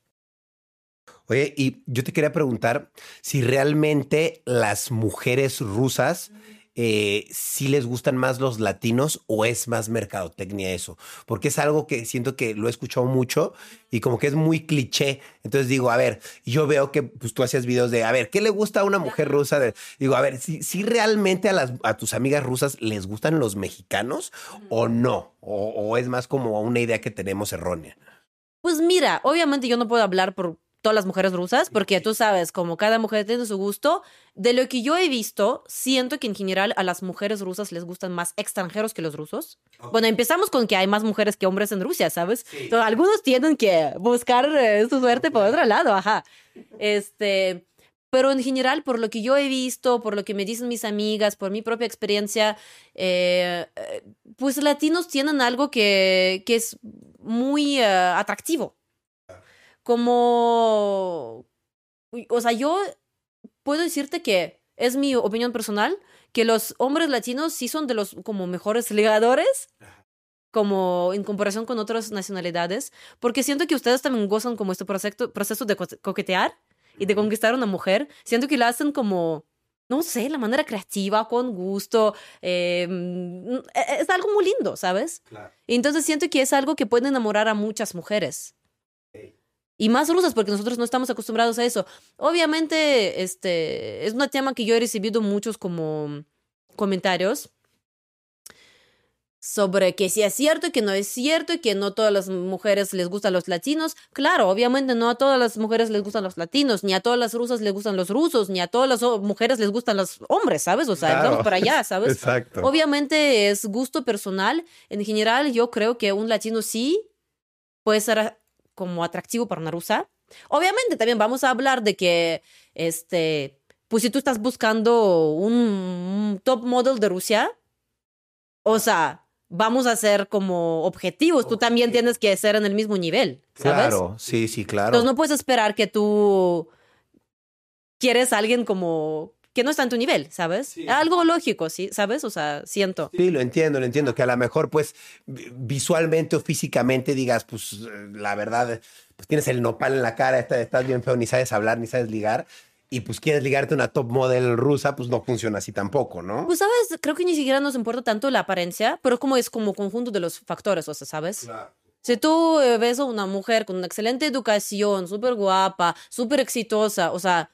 Oye, y yo te quería preguntar si realmente las mujeres rusas eh, si les gustan más los latinos o es más mercadotecnia eso, porque es algo que siento que lo he escuchado mucho y como que es muy cliché. Entonces digo, a ver, yo veo que pues, tú hacías videos de, a ver, ¿qué le gusta a una mujer rusa? digo, a ver, si, si realmente a, las, a tus amigas rusas les gustan los mexicanos o no, o, o es más como una idea que tenemos errónea. Pues mira, obviamente yo no puedo hablar por todas las mujeres rusas, porque tú sabes, como cada mujer tiene su gusto, de lo que yo he visto, siento que en general a las mujeres rusas les gustan más extranjeros que los rusos. Bueno, empezamos con que hay más mujeres que hombres en Rusia, ¿sabes? Entonces, algunos tienen que buscar eh, su suerte por otro lado, ajá. Este, pero en general, por lo que yo he visto, por lo que me dicen mis amigas, por mi propia experiencia, eh, eh, pues latinos tienen algo que, que es muy atractivo como, o sea, yo puedo decirte que es mi opinión personal, que los hombres latinos sí son de los como mejores ligadores, como en comparación con otras nacionalidades, porque siento que ustedes también gozan como este proceso, proceso de coquetear y de conquistar a una mujer. Siento que lo hacen como, no sé, la manera creativa, con gusto. Em, e, e, es algo muy lindo, ¿sabes? Entonces siento que es algo que puede enamorar a muchas mujeres y más rusas porque nosotros no estamos acostumbrados a eso. Obviamente, este es un tema que yo he recibido muchos como comentarios sobre que si es cierto y que no es cierto y que no todas las mujeres les gustan los latinos. Claro, obviamente no a todas las mujeres les gustan los latinos, ni a todas las rusas les gustan los rusos, ni a todas las mujeres les gustan los hombres, ¿sabes? O sea, vamos para allá, [laughs] ¿sabes? Exacto. Obviamente es gusto personal. En general, yo creo que un latino sí puede ser como atractivo para una rusa. Obviamente también vamos a hablar de que, este, pues si tú estás buscando un, top model de Rusia, o sea, vamos a ser como objetivos. Tú también tienes que ser en el mismo nivel, ¿sabes? Claro, sí, sí, claro. Entonces no puedes esperar que tú quieres a alguien como que no está en tu nivel, ¿sabes? Algo lógico, ¿sí? ¿Sabes? O sea, siento. Sí, lo entiendo, lo entiendo, que a lo mejor pues visualmente o físicamente digas, pues la verdad, pues tienes el nopal en la cara, estás bien feo, ni sabes hablar, ni sabes ligar. Y pues quieres ligarte a una top model rusa, pues no funciona así tampoco, ¿no? Pues sabes, creo que ni siquiera nos importa tanto la apariencia, pero como es como conjunto de los factores, o sea, ¿sabes? Claro. Si tú eh, ves a una mujer con una excelente educación, súper guapa, súper exitosa, o sea,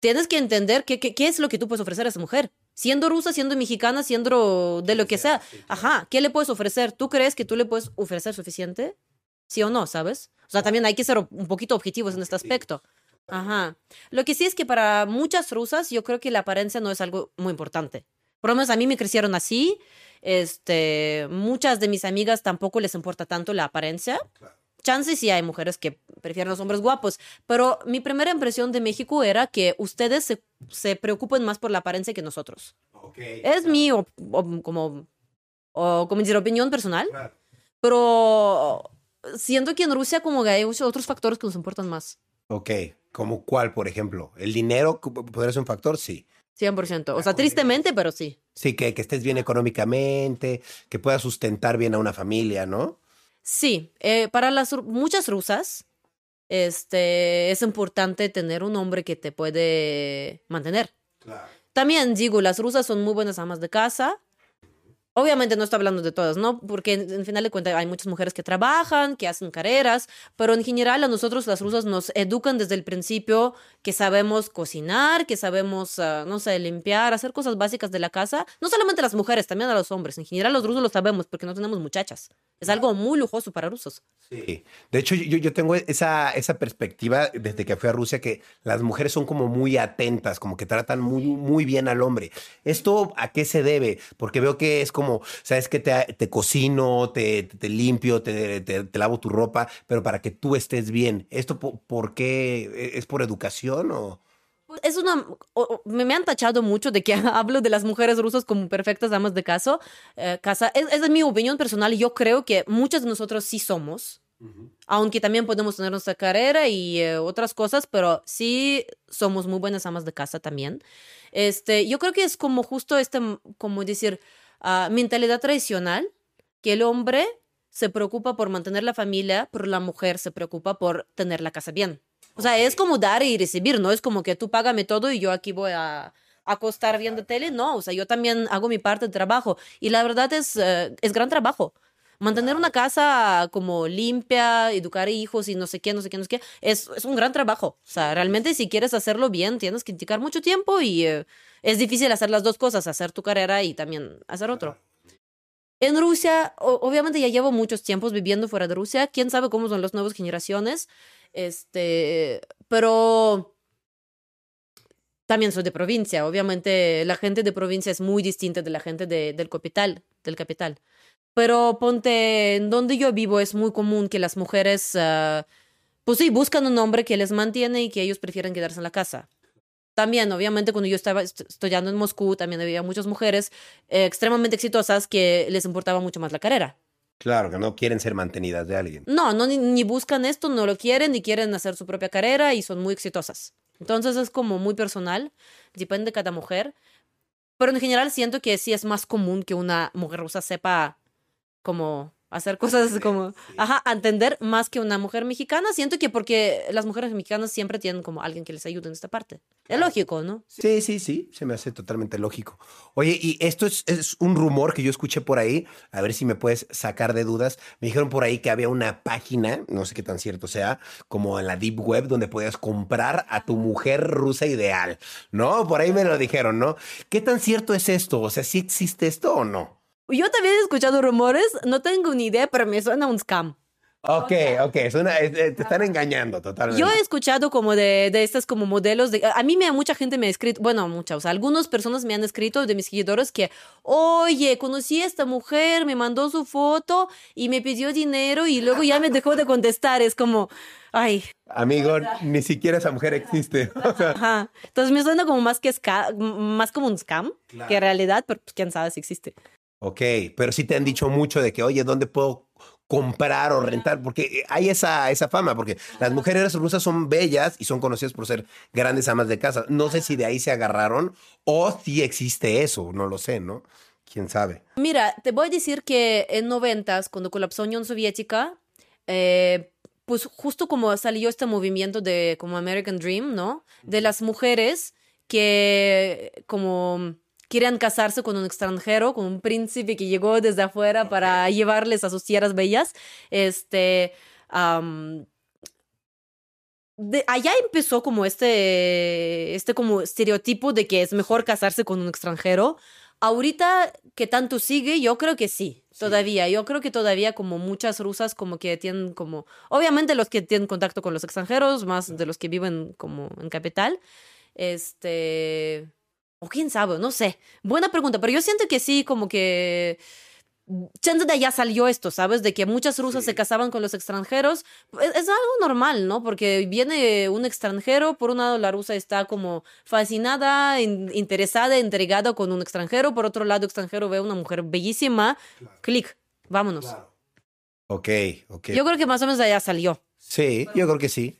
tienes que entender qué, qué, es lo que tú puedes ofrecer a esa mujer. Siendo rusa, siendo mexicana, siendo de lo que sea. Ajá, ¿qué le puedes ofrecer? ¿Tú crees que tú le puedes ofrecer suficiente? ¿Sí o no, sabes? O sea, también hay que ser un poquito objetivos en este aspecto. Ajá. Lo que sí es que para muchas rusas yo creo que la apariencia no es algo muy importante. Por lo menos a mí me crecieron así. Este, muchas de mis amigas tampoco les importa tanto la apariencia. Claro chances sí hay mujeres que prefieren los hombres guapos, pero mi primera impresión de México era que ustedes se, se preocupan más por la apariencia que nosotros. Es mi, como, o, como decir, opinión personal, pero siento que en Rusia como que hay otros factores que nos importan más. Ok, ¿como cuál, por ejemplo? ¿El dinero podría ser un factor? Sí. 100%. O sea, tristemente, pero sí. Sí, que, que estés bien económicamente, que puedas sustentar bien a una familia, ¿no? Sí, eh, para las muchas rusas este, es importante tener un hombre que te puede mantener. También digo, las rusas son muy buenas amas de casa, Obviamente no estoy hablando de todas, ¿no? Porque en, final de cuentas hay muchas mujeres que trabajan, que hacen carreras, pero en general a nosotros las rusas nos educan desde el principio que sabemos cocinar, que sabemos, ah, no sé, limpiar, hacer cosas básicas de la casa. No solamente las mujeres, también a los hombres. En general los rusos lo sabemos porque no tenemos muchachas. Es algo muy lujoso para rusos. Sí. De hecho, yo, yo tengo esa, esa perspectiva desde que fui a Rusia que las mujeres son como muy atentas, como que tratan muy, muy bien al hombre. ¿Esto a qué se debe? Porque veo que es como, sabes que te, te cocino, te, te limpio, te, te, lavo tu ropa, pero para que tú estés bien. ¿Esto por, qué? ¿Es por educación o...? Es una. me, han tachado mucho de que [laughs] hablo de las mujeres rusas como perfectas damas de caso, eh, casa. Es, es mi opinión personal. Yo creo que muchas de nosotros sí somos. Aunque también podemos tener nuestra carrera y eh, otras cosas, pero sí somos muy buenas amas de casa también. Este, yo creo que es como justo este, como decir, mentalidad tradicional, que el hombre se preocupa por mantener la familia, pero la mujer se preocupa por tener la casa bien. O sea, es como dar y recibir, no es como que tú págame todo y yo aquí voy a acostar viendo tele, no, o sea, yo también hago mi parte de trabajo. Y la verdad es, eh, es gran trabajo. Mantener una casa como limpia, educar hijos y no sé qué, no sé qué, no sé qué, es, es un gran trabajo. O sea, realmente si quieres hacerlo bien, tienes que dedicar mucho tiempo y eh, es difícil hacer las dos cosas, hacer tu carrera y también hacer otro. En Rusia, obviamente ya llevo muchos tiempos viviendo fuera de Rusia, quién sabe cómo son las nuevas generaciones, este, pero también soy de provincia, obviamente la gente de provincia es muy distinta de la gente de, del capital, del capital. Pero ponte, en donde yo vivo es muy común que las mujeres, uh, pues sí, buscan un hombre que les mantiene y que ellos prefieren quedarse en la casa. También, obviamente, cuando yo estaba estudiando en Moscú, también había muchas mujeres eh, extremadamente exitosas que les importaba mucho más la carrera. Claro, que no quieren ser mantenidas de alguien. No, no ni, ni, buscan esto, no lo quieren, ni quieren hacer su propia carrera y son muy exitosas. Entonces es como muy personal, depende de cada mujer. Pero en general siento que sí es más común que una mujer rusa sepa como hacer cosas como, ajá, entender más que una mujer mexicana. Siento que porque las mujeres mexicanas siempre tienen como alguien que les ayude en esta parte. Es lógico, ¿no? Sí, sí, sí, se me hace totalmente lógico. Oye, y esto es, es, un rumor que yo escuché por ahí, a ver si me puedes sacar de dudas. Me dijeron por ahí que había una página, no sé qué tan cierto sea, como en la Deep Web, donde podías comprar a tu mujer rusa ideal, ¿no? Por ahí me lo dijeron, ¿no? ¿Qué tan cierto es esto? O sea, ¿sí existe esto o no? Yo también he escuchado rumores, no tengo ni idea, pero me suena un scam. Ok, ok, suena, te están engañando totalmente. Yo he escuchado como de, de estas como modelos de... A mí me, mucha gente me ha escrito, bueno, muchas, o sea, algunas personas me han escrito de mis seguidores que, oye, conocí a esta mujer, me mandó su foto y me pidió dinero y luego ya me dejó de contestar. Es como, ay. Amigo, ni siquiera esa mujer existe. [laughs] Ajá. Entonces me suena como más que más como un scam que realidad, pero pues, quién sabe si existe. Ok, pero sí te han dicho mucho de que, oye, ¿dónde puedo comprar o rentar? Porque hay esa, esa fama, porque las mujeres rusas son bellas y son conocidas por ser grandes amas de casa. No sé si de ahí se agarraron o si existe eso, no lo sé, ¿no? ¿Quién sabe? Mira, te voy a decir que en noventas, cuando colapsó Unión Soviética, eh, pues justo como salió este movimiento de como American Dream, ¿no? De las mujeres que como quieren casarse con un extranjero, con un príncipe que llegó desde afuera para llevarles a sus tierras bellas. Este. de, allá empezó como este, este como estereotipo de que es mejor casarse con un extranjero. Ahorita que tanto sigue, yo creo que sí, todavía. Yo creo que todavía como muchas rusas como que tienen como, obviamente los que tienen contacto con los extranjeros, más de los que viven como en capital, este, o quién sabe, no sé. Buena pregunta, pero yo siento que sí, como que chance de allá salió esto, ¿sabes? De que muchas rusas se casaban con los extranjeros. Es, es, algo normal, ¿no? Porque viene un extranjero, por un lado la rusa está como fascinada, in, interesada, entregada con un extranjero, por otro lado extranjero ve a una mujer bellísima, claro. clic, vámonos. Claro. Ok, ok. Yo creo que más o menos de allá salió. Sí, yo creo que sí.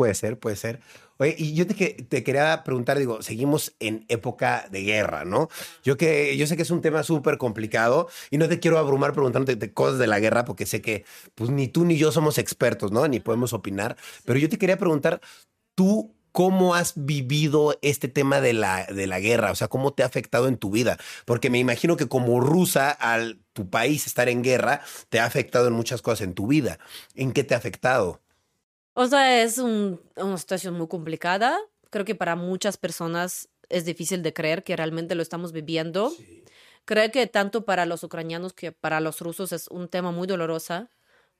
Puede ser, puede ser. Oye, y yo te, te, quería preguntar, digo, seguimos en época de guerra, ¿no? Yo que yo sé que es un tema súper complicado y no te quiero abrumar preguntándote cosas de la guerra porque sé que pues ni tú ni yo somos expertos, ¿no? Ni podemos opinar, pero yo te quería preguntar, tú ¿Cómo has vivido este tema de la, de la guerra? O sea, ¿cómo te ha afectado en tu vida? Porque me imagino que como rusa, al tu país estar en guerra, te ha afectado en muchas cosas en tu vida. ¿En qué te ha afectado? O sea, es un, una situación muy complicada. Creo que para muchas personas es difícil de creer que realmente lo estamos viviendo. Sí. Creo que tanto para los ucranianos que para los rusos es un tema muy doloroso,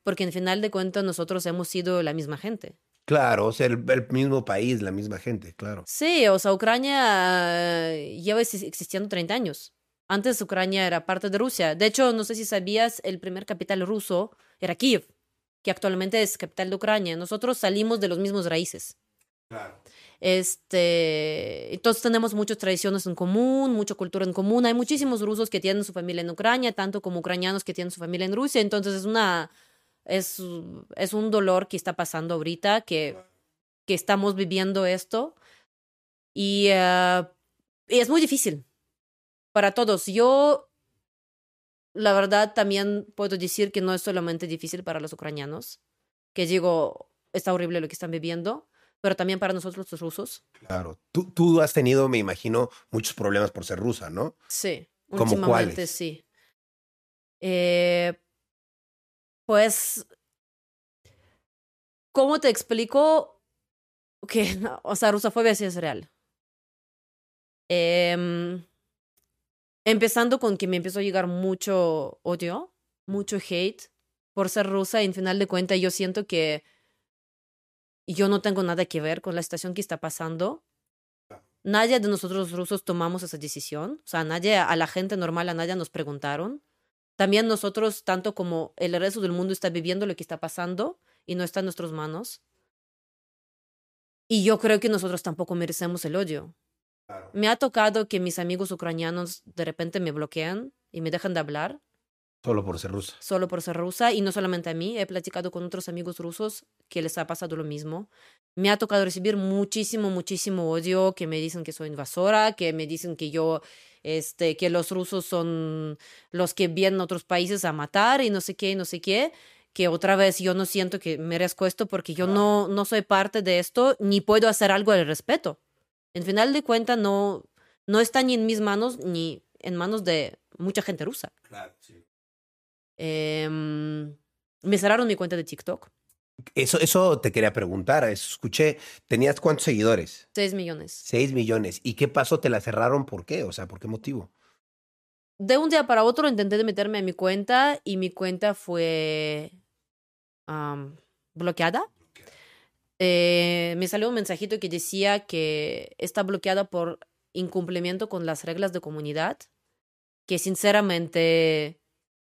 porque en final de cuentas nosotros hemos sido la misma gente. Claro, o sea, el, el, mismo país, la misma gente, claro. Sí, o sea, Ucrania lleva existiendo 30 años. Antes Ucrania era parte de Rusia. De hecho, no sé si sabías, el primer capital ruso era Kiev que actualmente es capital de Ucrania. Nosotros salimos de los mismos raíces. Claro. Este, entonces tenemos muchas tradiciones en común, mucha cultura en común. Hay muchísimos rusos que tienen su familia en Ucrania, tanto como ucranianos que tienen su familia en Rusia. Entonces es una es, es un dolor que está pasando ahorita, que, que estamos viviendo esto. Y, uh, y es muy difícil para todos. Yo la verdad también puedo decir que no es solamente difícil para los ucranianos, que digo, está horrible lo que están viviendo, pero también para nosotros los rusos. Claro. Tú, tú has tenido, me imagino, muchos problemas por ser rusa, ¿no? Sí, ¿Cómo últimamente cuáles? sí. Eh, pues, ¿cómo te explico que, [laughs] o sea, rusofobia sí es real? Em, empezando con que me empezó a llegar mucho odio, mucho hate por ser rusa y en final de cuentas yo siento que yo no tengo nada que ver con la situación que está pasando. Nadie de nosotros rusos tomamos esa decisión. O sea, nadie, a la gente normal, a nadie nos preguntaron. También nosotros, tanto como el resto del mundo, está viviendo lo que está pasando y no está en nuestras manos. Y yo creo que nosotros tampoco merecemos el odio. Me ha tocado que mis amigos ucranianos de repente me bloquean y me dejan de hablar Solo por ser rusa. solo por ser rusa y no solamente a mí, he platicado con otros amigos rusos que les ha pasado lo mismo. Me ha tocado recibir muchísimo, muchísimo odio, que me dicen que soy invasora, que me dicen que yo, este, que los rusos son los que vienen a otros países a matar y no sé qué, y no sé qué, que otra vez yo no siento que merezco esto porque yo no, no soy parte de esto ni puedo hacer algo al respeto. En final de cuentas, no, no está ni en mis manos ni en manos de mucha gente rusa. Claro, sí. Em, me cerraron mi cuenta de TikTok. Eso, eso te quería preguntar. eso Escuché, ¿tenías cuántos seguidores? 6 millones. Seis millones. ¿Y qué pasó? ¿Te la cerraron? ¿Por qué? O sea, ¿por qué motivo? De un día para otro intenté meterme a mi cuenta y mi cuenta fue bloqueada. Eh, me salió un mensajito que decía que está bloqueada por incumplimiento con las reglas de comunidad, que sinceramente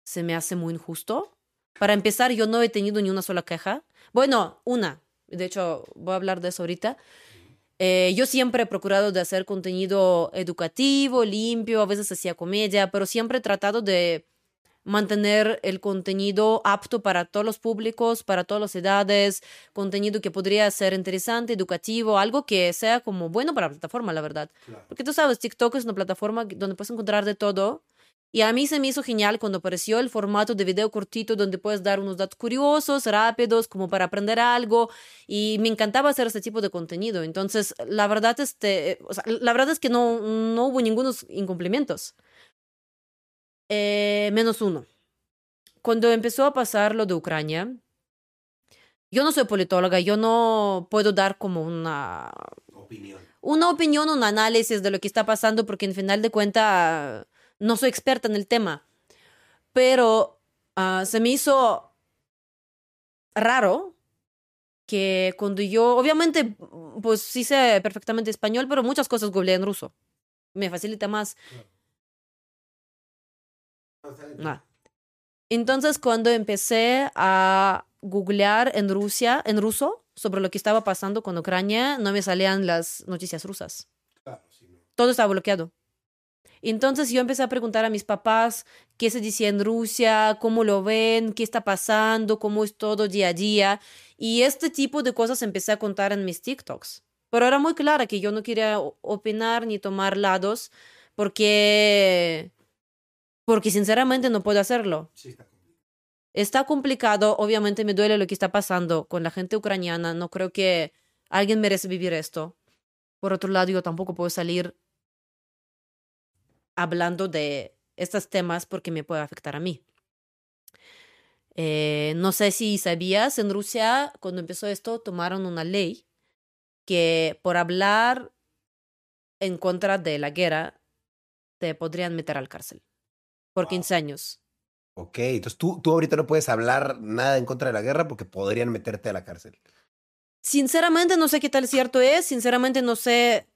se me hace muy injusto. Para empezar, yo no he tenido ni una sola queja. Bueno, una. De hecho, voy a hablar de eso ahorita. Eh, yo siempre he procurado de hacer contenido educativo, limpio, a veces hacía comedia, pero siempre he tratado de mantener el contenido apto para todos los públicos, para todas las edades, contenido que podría ser interesante, educativo, algo que sea como bueno para la plataforma, la verdad. Porque tú sabes, TikTok es una plataforma donde puedes encontrar de todo. Y a mí se me hizo genial cuando apareció el formato de video cortito donde puedes dar unos datos curiosos, rápidos, como para aprender algo. Y me encantaba hacer este tipo de contenido. Entonces, la verdad, este, o sea, la verdad es que no, no hubo ningunos incumplimientos. Eh, menos uno. Cuando empezó a pasar lo de Ucrania, yo no soy politóloga, yo no puedo dar como una Opinión. una opinión, un análisis de lo que está pasando, porque en final de cuentas no soy experta en el tema. Pero ah, se me hizo raro que cuando yo, obviamente, pues sí sé perfectamente español, pero muchas cosas googleé en ruso. Me facilita más. Ah. Entonces, cuando empecé a googlear en Rusia, en ruso, sobre lo que estaba pasando con Ucrania, no me salían las noticias rusas. Todo estaba bloqueado. Entonces yo empecé a preguntar a mis papás qué se decía en Rusia, cómo lo ven, qué está pasando, cómo es todo día a día. Y este tipo de cosas empecé a contar en mis TikToks. Pero era muy clara que yo no quería opinar ni tomar lados porque porque sinceramente no puedo hacerlo. Está complicado, obviamente me duele lo que está pasando con la gente ucraniana, no creo que alguien merece vivir esto. Por otro lado, yo tampoco puedo salir hablando de estos temas porque me puede afectar a mí. Eh, no sé si sabías, en Rusia, cuando empezó esto, tomaron una ley que por hablar en contra de la guerra te podrían meter al cárcel por Wow. 15 años. Ok, entonces tú, tú ahorita no puedes hablar nada en contra de la guerra porque podrían meterte a la cárcel. Sinceramente no sé qué tal cierto es, sinceramente no sé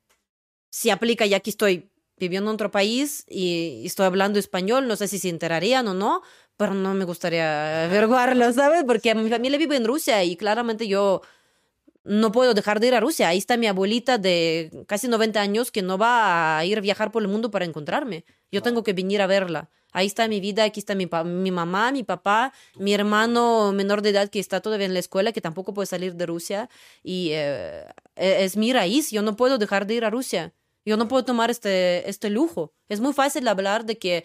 si aplica ya que estoy viviendo en otro país y estoy hablando español, no sé si se enterarían o no, pero no me gustaría averiguarlo, ¿sabes? Porque mi familia vive en Rusia y claramente yo no puedo dejar de ir a Rusia. Ahí está mi abuelita de casi 90 años que no va a ir a viajar por el mundo para encontrarme. Yo tengo que venir a verla. Ahí está mi vida, aquí está mi, mi mamá, mi papá, mi hermano menor de edad que está todavía en la escuela, que tampoco puede salir de Rusia. Y eh, e- es mi raíz, yo no puedo dejar de ir a Rusia. Yo no puedo tomar este, este lujo. Es muy fácil hablar de que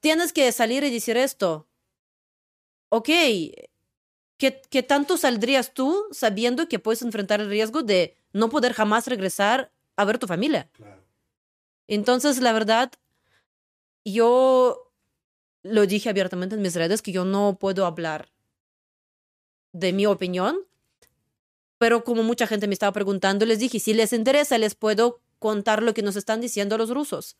tienes que salir y decir esto. Ok, ¿qué, ¿qué tanto saldrías tú sabiendo que puedes enfrentar el riesgo de no poder jamás regresar a ver tu familia? Entonces, la verdad, yo lo dije abiertamente en mis redes que yo no puedo hablar de mi opinión, pero como mucha gente me estaba preguntando, les dije, si les interesa, les puedo contar lo que nos están diciendo los rusos.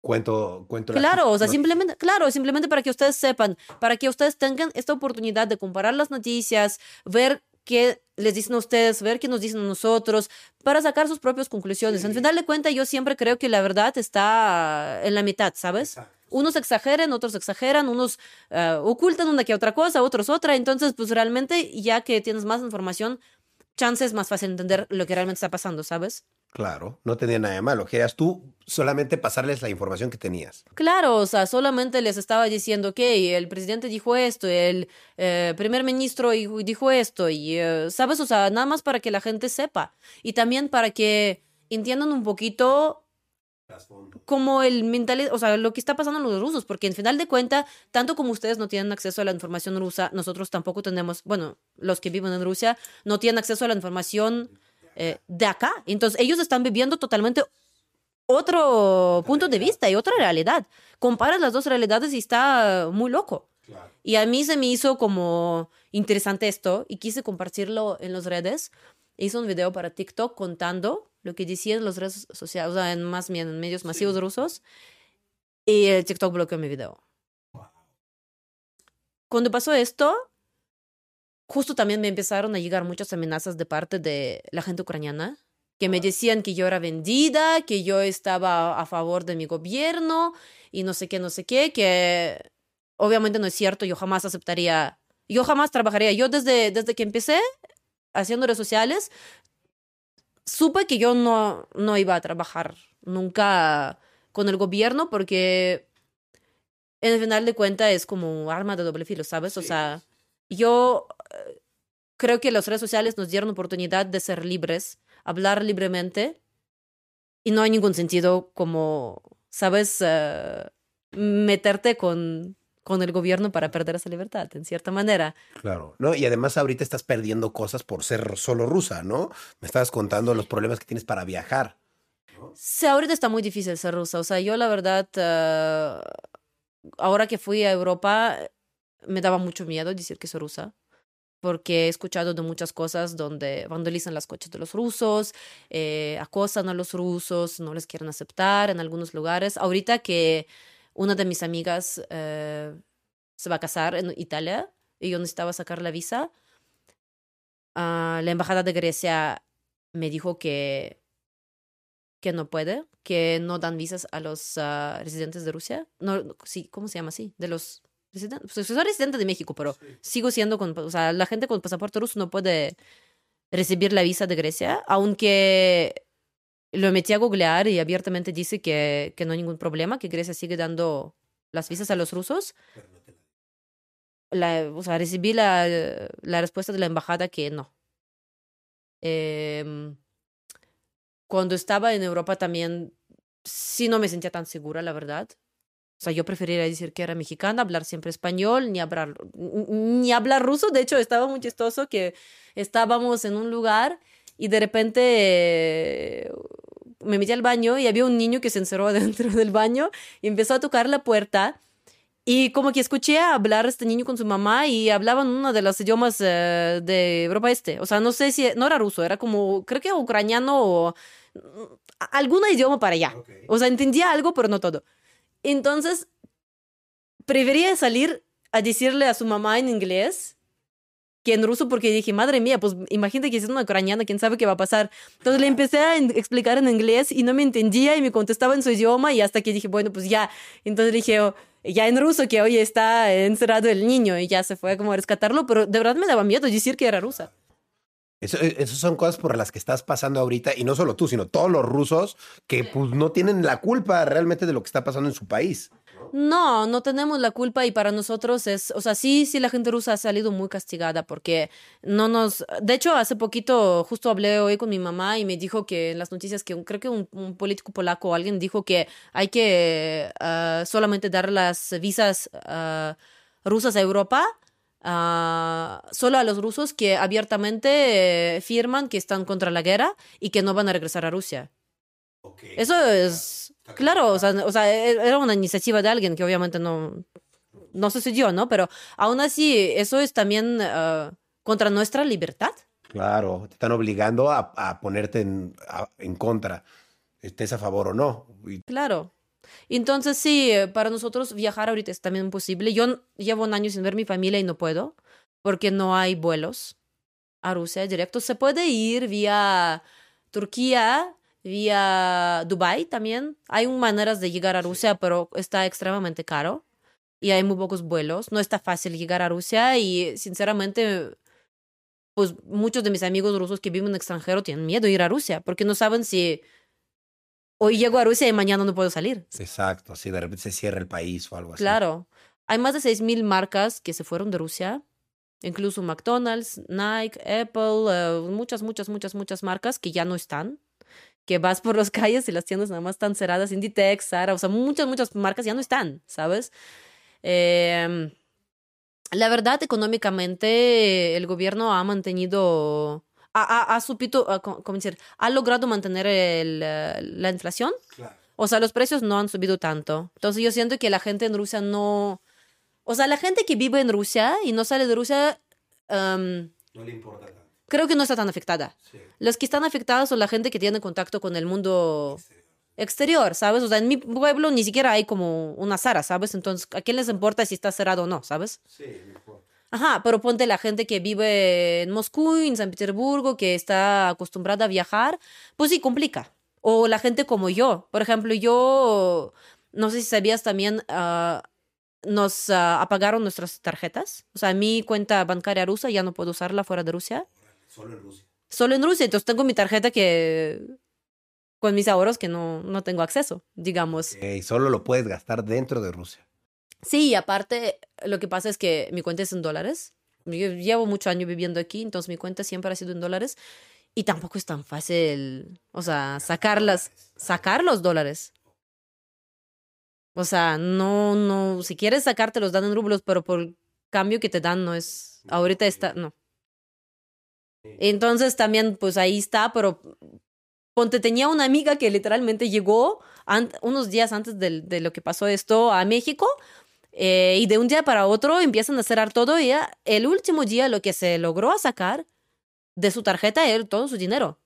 Cuento, cuento. la- Claro, o sea, simplemente, claro, simplemente para que ustedes sepan, para que ustedes tengan esta oportunidad de comparar las noticias, ver qué les dicen a ustedes, ver qué nos dicen a nosotros, para sacar sus propias conclusiones. Al final de cuentas, yo siempre creo que la verdad está en la mitad, ¿sabes? Unos exageran, otros exageran, unos eh, ocultan una que otra cosa, otros otra. Entonces, pues realmente, ya que tienes más información, chance es más fácil entender lo que realmente está pasando, ¿sabes? Claro, no tenía nada de malo. Querías tú solamente pasarles la información que tenías. Claro, o sea, solamente les estaba diciendo que el presidente dijo esto, el eh, primer ministro dijo esto, y, eh, ¿sabes? O sea, nada más para que la gente sepa. Y también para que entiendan un poquito como el mentalidad, o sea, lo que está pasando en los rusos, porque en final de cuentas, tanto como ustedes no tienen acceso a la información rusa, nosotros tampoco tenemos, bueno, los que viven en Rusia no tienen acceso a la información eh, de acá. Entonces, ellos están viviendo totalmente otro punto de vista y otra realidad. Comparas las dos realidades y está muy loco. Y a mí se me hizo como interesante esto y quise compartirlo en las redes. Hice un video para TikTok contando lo que decían las redes sociales, o sea, en más bien en medios masivos rusos. Y el TikTok bloqueó mi video. Cuando pasó esto, justo también me empezaron a llegar muchas amenazas de parte de la gente ucraniana que me decían que yo era vendida, que yo estaba a favor de mi gobierno y no sé qué, no sé qué, que obviamente no es cierto, yo jamás aceptaría, yo jamás trabajaría. Yo desde, desde que empecé haciendo redes sociales, supe que yo no, no iba a trabajar nunca con el gobierno porque en el final de cuentas es como un arma de doble filo, ¿sabes? O sea, yo eh, creo que las redes sociales nos dieron oportunidad de ser libres, hablar libremente y no hay ningún sentido como, ¿sabes? Eh, meterte con, con el gobierno para perder esa libertad, en cierta manera. Claro. No, y además ahorita estás perdiendo cosas por ser solo rusa, ¿no? Me estabas contando los problemas que tienes para viajar. Sí, ahorita está muy difícil ser rusa. O sea, yo la verdad, eh, ahora que fui a Europa, me daba mucho miedo decir que soy rusa. Porque he escuchado de muchas cosas donde vandalizan las coches de los rusos, eh, acosan a los rusos, no les quieren aceptar en algunos lugares. Ahorita que una de mis amigas eh, se va a casar en Italia y yo necesitaba sacar la visa, ah, la embajada de Grecia me dijo que que no puede, que no dan visas a los ah, residentes de Rusia. No, sí, ¿cómo se llama así? De los residentes. Pues, soy residente de México, pero sigo siendo con, o sea, la gente con pasaporte ruso no puede recibir la visa de Grecia, aunque lo metí a googlear y abiertamente dice que, que no hay ningún problema, que Grecia sigue dando las visas a los rusos. La, o sea, recibí la, la respuesta de la embajada que no. Em, cuando estaba en Europa también sí no me sentía tan segura, la verdad. O sea, yo preferiría decir que era mexicana, hablar siempre español, ni hablar, ni hablar ruso. De hecho, estaba muy chistoso que estábamos en un lugar y de repente eh, me metí al baño y había un niño que se encerró [laughs] dentro del baño y empezó a tocar la puerta. Y como que escuché hablar este niño con su mamá y hablaban uno de los idiomas eh, de Europa Este. O sea, no sé si, no era ruso, era como, creo que ucraniano o algún idioma para allá. O sea, entendía algo, pero no todo. Entonces, prefería salir a decirle a su mamá en inglés que en ruso porque dije, madre mía, pues imagínate que es una ucraniana, quién sabe qué va a pasar. Entonces le empecé a explicar en inglés y no me entendía y me contestaba en su idioma y hasta que dije, bueno, pues ya. Entonces dije, oh, ya en ruso que hoy está encerrado el niño y ya se fue como a rescatarlo, pero de verdad me daba miedo decir que era rusa. Eso, esas son cosas por las que estás pasando ahorita, y no solo tú, sino todos los rusos que pues no tienen la culpa realmente de lo que está pasando en su país. No, no tenemos la culpa y para nosotros es, o sea, sí, sí, la gente rusa ha salido muy castigada porque no nos, de hecho, hace poquito justo hablé hoy con mi mamá y me dijo que en las noticias que creo que un, político polaco o alguien dijo que hay que ah, solamente dar las visas ah, rusas a Europa. Ah, solo a los rusos que abiertamente eh, firman que están contra la guerra y que no van a regresar a Rusia. Eso es, claro, o sea, o sea, e, era una iniciativa de alguien que obviamente no, no sucedió, ¿no? Pero aún así, eso es también ah, contra nuestra libertad. Claro, te están obligando a, a ponerte en, en, contra, estés a favor o no. Claro. Entonces, sí, para nosotros viajar ahorita es también posible. Yo llevo un año sin ver mi familia y no puedo, porque no hay vuelos a Rusia directo. Se puede ir vía Turquía, vía Dubai también. Hay maneras de llegar a Rusia, pero está extremadamente caro y hay muy pocos vuelos. No está fácil llegar a Rusia y sinceramente, pues muchos de mis amigos rusos que viven en el extranjero tienen miedo de ir a Rusia porque no saben si hoy llego a Rusia y mañana no puedo salir. Exacto, si de repente se cierra el país o algo así. Claro. Hay más de 6.000 marcas que se fueron de Rusia, incluso McDonald's, Nike, Apple, eh, muchas, muchas, muchas, muchas marcas que ya no están que vas por las [laughs] calles y las tiendas nada más están cerradas, Inditex, Sara, o sea, muchas, muchas marcas ya no están, ¿sabes? Em, la verdad, económicamente, el gobierno ha mantenido, ha, ha, ¿cómo decir? Ha logrado mantener el, la inflación. O sea, los precios no han subido tanto. Entonces yo siento que la gente en Rusia no... O sea, la gente que vive en Rusia y no sale de Rusia... Em, no le importa creo que no está tan afectada. Los que están afectados son la gente que tiene contacto con el mundo exterior. ¿sabes? O sea, en mi pueblo ni siquiera hay como una Sara, ¿sabes? Entonces, ¿a quién les importa si está cerrado o no, ¿sabes? Sí, mejor. Ajá, pero ponte la gente que vive en Moscú, en San Petersburgo, que está acostumbrada a viajar, pues sí, complica. O la gente como yo. Por ejemplo, yo, no sé si sabías también, uh, nos uh, apagaron nuestras tarjetas. O sea, mi cuenta bancaria rusa ya no puedo usarla fuera de Rusia. Solo en Rusia. Solo en Rusia. Entonces tengo mi tarjeta que. con mis ahorros que no, no tengo acceso, digamos. Y solo lo puedes gastar dentro de Rusia. Sí, aparte, lo que pasa es que mi cuenta es en dólares. Yo llevo mucho año viviendo aquí, entonces mi cuenta siempre ha sido en dólares. Y tampoco es tan fácil, o sea, sacarlas, sacar los dólares. O sea, no, no, si quieres sacarte los dan en rublos, pero por cambio que te dan no es, ahorita está, no. Entonces también, pues ahí está, pero ponte, tenía una amiga que literalmente llegó unos días antes de, de, lo que pasó esto a México eh, y de un día para otro empiezan a cerrar todo y el último día lo que se logró sacar de su tarjeta era todo su dinero.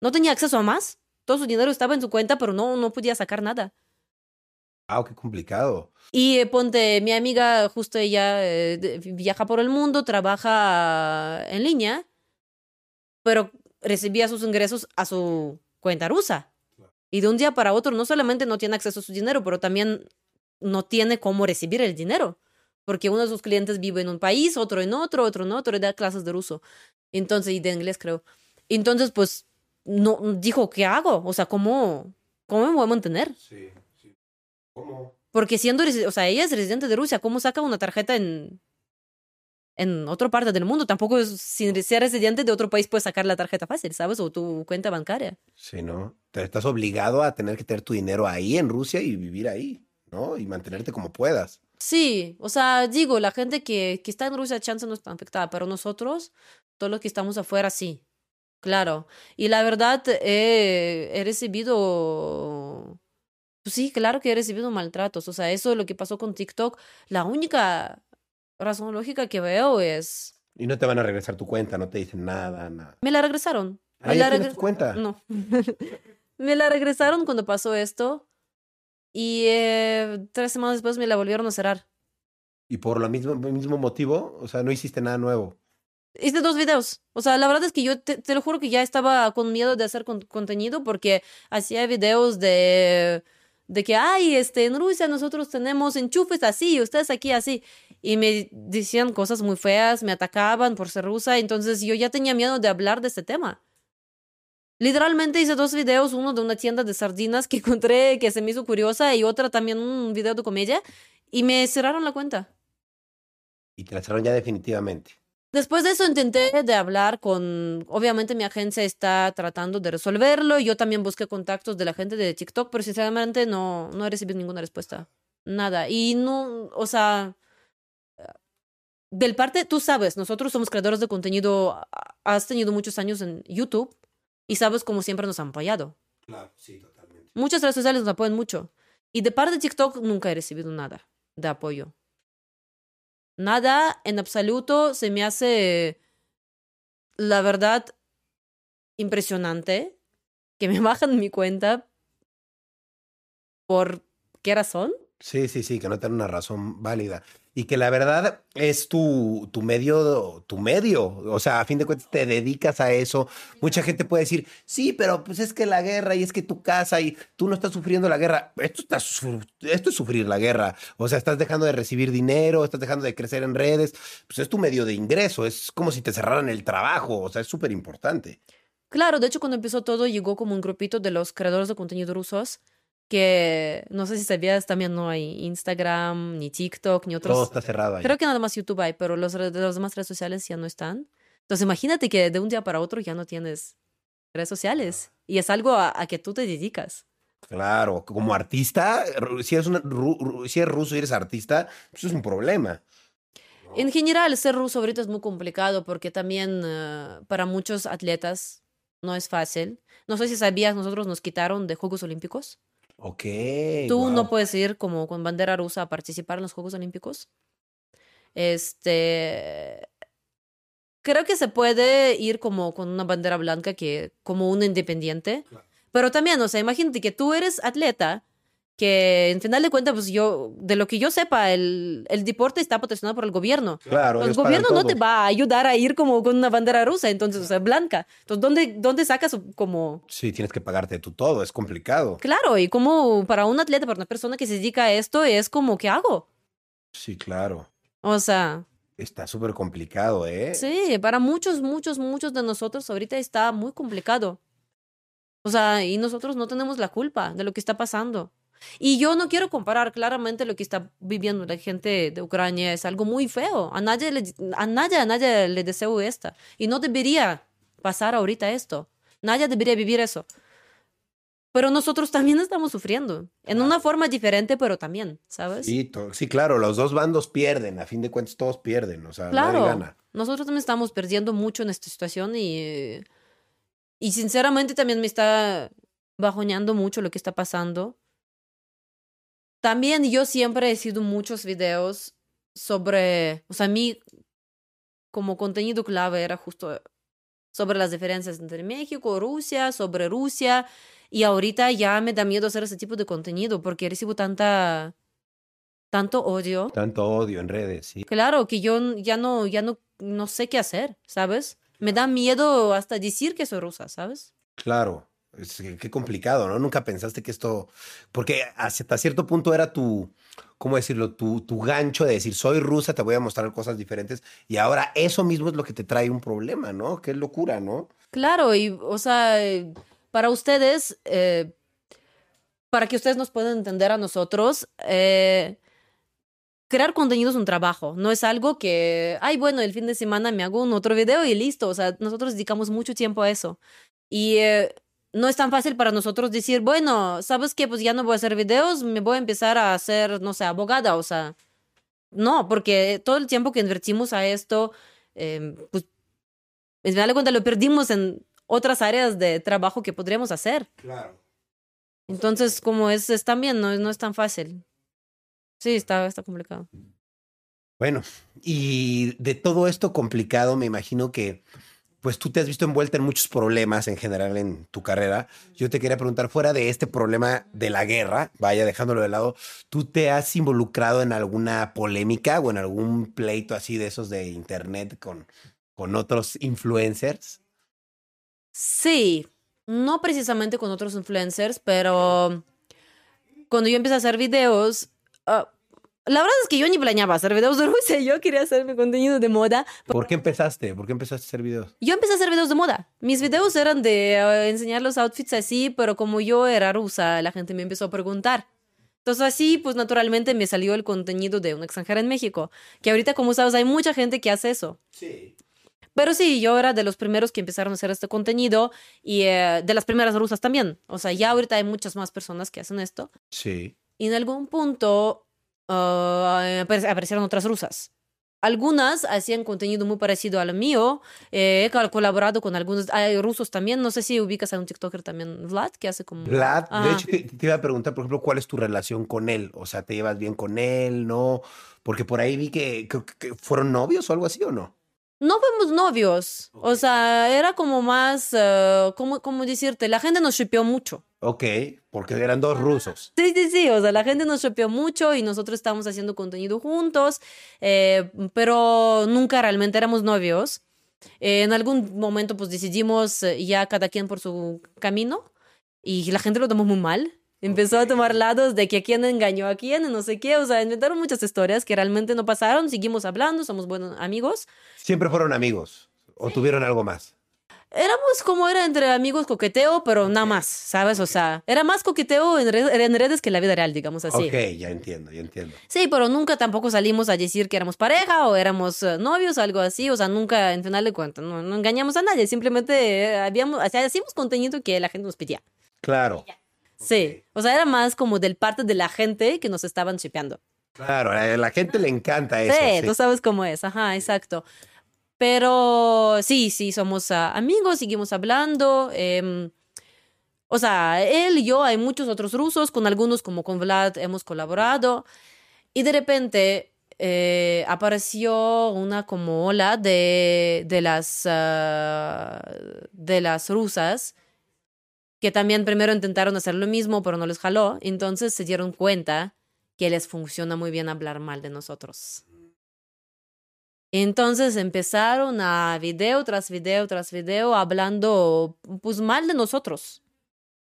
No tenía acceso a más. Todo su dinero estaba en su cuenta, pero no, no podía sacar nada. Ah, qué complicado. Y eh, ponte, mi amiga, justo ella eh, viaja por el mundo, trabaja en línea pero recibía sus ingresos a su cuenta rusa. Y de un día para otro no solamente no tiene acceso a su dinero, pero también no tiene cómo recibir el dinero. Porque uno de sus clientes vive en un país, otro en otro, otro en otro, y da clases de ruso. Entonces, y de inglés creo. Entonces, pues, no, dijo, ¿qué hago? O sea, ¿cómo, cómo me voy a mantener? Sí, sí. ¿Cómo? Porque siendo, o sea, ella es residente de Rusia, ¿cómo saca una tarjeta en, en otra parte del mundo. Tampoco sin ser residente de otro país puedes sacar la tarjeta fácil, ¿sabes? O tu cuenta bancaria. Sí, ¿no? Te estás obligado a tener que tener tu dinero ahí en Rusia y vivir ahí, ¿no? Y mantenerte como puedas. Sí, o sea, digo, la gente que, que está en Rusia, chance no está afectada, pero nosotros, todos los que estamos afuera, sí. Claro. Y la verdad, he recibido... Pues sí, claro que he recibido maltratos. O sea, eso es lo que pasó con TikTok. La única razón lógica que veo es... Y no te van a regresar tu cuenta, no te dicen nada, nada. Me la regresaron. ¿Ah, la tu cuenta? No. [laughs] me la regresaron cuando pasó esto y eh, tres semanas después me la volvieron a cerrar. ¿Y por lo mismo, mismo motivo? O sea, no hiciste nada nuevo. Hice dos videos. O sea, la verdad es que yo te, te lo juro que ya estaba con miedo de hacer contenido porque hacía videos de de que, ay, este, en Rusia nosotros tenemos enchufes así, ustedes aquí así. Y me decían cosas muy feas, me atacaban por ser rusa, entonces yo ya tenía miedo de hablar de este tema. Literalmente hice dos videos, uno de una tienda de sardinas que [laughs] encontré que se me hizo curiosa y otra también un video de comedia y me cerraron la cuenta. Y te la cerraron ya definitivamente. Después de eso intenté de hablar con, obviamente mi agencia está tratando de resolverlo, yo también busqué contactos de la gente de TikTok, pero sinceramente no, no he recibido ninguna respuesta, nada. Y no, o sea, del parte, tú sabes, nosotros somos creadores de contenido, has tenido muchos años en YouTube y sabes cómo siempre nos han apoyado. Claro, sí, totalmente. Muchas redes sociales nos apoyan mucho. Y de parte de TikTok nunca he recibido nada de apoyo. Nada en absoluto se me hace, la verdad, impresionante que me [laughs] bajan mi cuenta. ¿Por qué razón? Sí, sí, sí, que no tiene una razón válida. Y que la verdad es tu, tu medio, tu medio. O sea, a fin de cuentas te dedicas a eso. Mucha gente puede decir, sí, pero pues es que la guerra y es que tu casa y tú no estás sufriendo la guerra. Esto, está, esto es sufrir la guerra. O sea, estás dejando de recibir dinero, estás dejando de crecer en redes. Pues es tu medio de ingreso. Es como si te cerraran el trabajo. O sea, es súper importante. Claro, de hecho, cuando empezó todo, llegó como un grupito de los creadores de contenido rusos que no sé si sabías, también no hay Instagram, ni TikTok, ni otros. Todo está cerrado ahí. Creo que nada más YouTube hay, pero los, las demás redes sociales ya no están. Entonces imagínate que de un día para otro ya no tienes redes sociales y es algo a, que tú te dedicas. Claro, como artista, si eres, si eres ruso y eres artista, pues es un problema. En general, ser ruso ahorita es muy complicado porque también eh, para muchos atletas no es fácil. No sé si sabías, nosotros nos quitaron de Juegos Olímpicos. Ok. Tú no puedes ir como con bandera rusa a participar en los Juegos Olímpicos. Este. Creo que se puede ir como con una bandera blanca, que como un independiente. Pero también, o sea, imagínate que tú eres atleta que en final de cuentas, pues yo, de lo que yo sepa, el, el deporte está patrocinado por el gobierno. Claro. El gobierno no te va a ayudar a ir como con una bandera rusa, entonces, o sea, blanca. Entonces, ¿dónde, dónde sacas como...? Sí, tienes que pagarte tú todo, es complicado. Claro, y como para un atleta, para una persona que se dedica a esto, es como, ¿qué hago? Sí, claro. O sea... Está súper complicado, ¿eh? Sí, para muchos, muchos, muchos de nosotros ahorita está muy complicado. O sea, y nosotros no tenemos la culpa de lo que está pasando. Y yo no quiero comparar claramente lo que está viviendo la gente de Ucrania. Es algo muy feo. A nadie le, a nadie, a nadie le deseo esto. Y no debería pasar ahorita esto. Nadie debería vivir eso. Pero nosotros también estamos sufriendo. En una forma diferente, pero también, ¿sabes? Sí, sí, claro. Los dos bandos pierden. A fin de cuentas, todos pierden. O sea, claro. nadie gana. Nosotros también estamos perdiendo mucho en esta situación y... Y sinceramente también me está bajoneando mucho lo que está pasando también yo siempre he sido muchos videos sobre, o sea, a mí como contenido clave era justo sobre las diferencias entre México, Rusia, sobre Rusia. Y ahorita ya me da miedo hacer ese tipo de contenido porque recibo tanta tanto odio. Tanto odio en redes, sí. Claro, que yo ya no ya no no sé qué hacer, ¿sabes? Me da miedo hasta decir que soy rusa, ¿sabes? Claro. Qué complicado, ¿no? Nunca pensaste que esto, porque hasta cierto punto era tu, ¿cómo decirlo? Tu, tu gancho de decir, soy rusa, te voy a mostrar cosas diferentes. Y ahora eso mismo es lo que te trae un problema, ¿no? Qué locura, ¿no? Claro, y, o sea, para ustedes, eh, para que ustedes nos puedan entender a nosotros, eh, crear contenido es un trabajo, no es algo que, ay, bueno, el fin de semana me hago un otro video y listo. O sea, nosotros dedicamos mucho tiempo a eso. Y eh, no es tan fácil para nosotros decir, bueno, ¿sabes qué? Pues ya no voy a hacer videos, me voy a empezar a ser, no sé, abogada, o sea, no, porque todo el tiempo que invertimos a esto, eh, pues, me da cuenta, lo perdimos en otras áreas de trabajo que podríamos hacer. Claro. Entonces, como es, es también, no, no es tan fácil. Sí, está, está complicado. Bueno, y de todo esto complicado, me imagino que pues tú te has visto envuelta en muchos problemas en general en tu carrera. Yo te quería preguntar, fuera de este problema de la guerra, vaya dejándolo de lado, ¿tú te has involucrado en alguna polémica o en algún pleito así de esos de internet con, con otros influencers? Sí, no precisamente con otros influencers, pero cuando yo empecé a hacer videos, ah, La verdad es que yo ni planeaba hacer videos [laughs] de Rusia, yo quería hacer mi contenido de moda. ¿Por qué empezaste? ¿Por qué empezaste a hacer videos? Yo empecé a hacer videos de moda. Mis videos eran de eh, enseñar los outfits así, pero como yo era rusa, la gente me empezó a preguntar. Entonces así, pues naturalmente me salió el contenido de una extranjera en México, que ahorita, como sabes, hay mucha gente que hace eso. Sí. Pero sí, yo era de los primeros que empezaron a hacer este contenido y eh, de las primeras rusas también. O sea, ya ahorita hay muchas más personas que hacen esto. Sí. Y en algún punto uh, aparecieron otras rusas. Algunas hacían contenido muy parecido al mío. Eh, he colaborado con algunos hay rusos también. No sé si ubicas a un TikToker también, Vlad, que hace como. Vlad, de Ajá. hecho, te, iba a preguntar, por ejemplo, ¿cuál es tu relación con él? O sea, ¿te llevas bien con él? ¿No? Porque por ahí vi que, que- que fueron novios o algo así, ¿o no? No fuimos novios. O Ok. sea, era como más. eh, ¿cómo, ¿Cómo decirte? La gente nos shipeó mucho. Ok, porque eran dos rusos. Sí, sí, sí, o sea, la gente nos shopeó mucho y nosotros estábamos haciendo contenido juntos, eh, pero nunca realmente éramos novios. Eh, en algún momento pues decidimos eh, ya cada quien por su camino y la gente lo tomó muy mal. Empezó a tomar lados de que quién engañó a quién, y no sé qué, o sea, inventaron muchas historias que realmente no pasaron, seguimos hablando, somos buenos amigos. Siempre fueron amigos. ¿O tuvieron algo más? Éramos como era entre amigos coqueteo, pero nada más, ¿sabes? O sea, era más coqueteo en, red- en redes que en la vida real, digamos así. Ok, ya entiendo, ya entiendo. Sí, pero nunca tampoco salimos a decir que éramos pareja o éramos eh, novios o algo así. O sea, nunca, en final de cuentas, no, no engañamos a nadie. Simplemente eh, habíamos, o sea, hacíamos contenido que la gente nos pedía. Claro, Sí, o sea, era más como del parte de la gente que nos estaban chipeando. claro. A la gente le encanta eso. sí, sí. tú sabes cómo es. Ajá, exacto. Pero sí, sí, somos amigos, seguimos hablando. em, o sea, él y yo, hay muchos otros rusos, con algunos como con Vlad hemos colaborado. Y de repente eh, apareció una como ola de, de, las, ah, de las rusas que también primero intentaron hacer lo mismo, pero no les jaló. Entonces se dieron cuenta que les funciona muy bien hablar mal de nosotros. Entonces empezaron a video tras video tras video hablando pues mal de nosotros.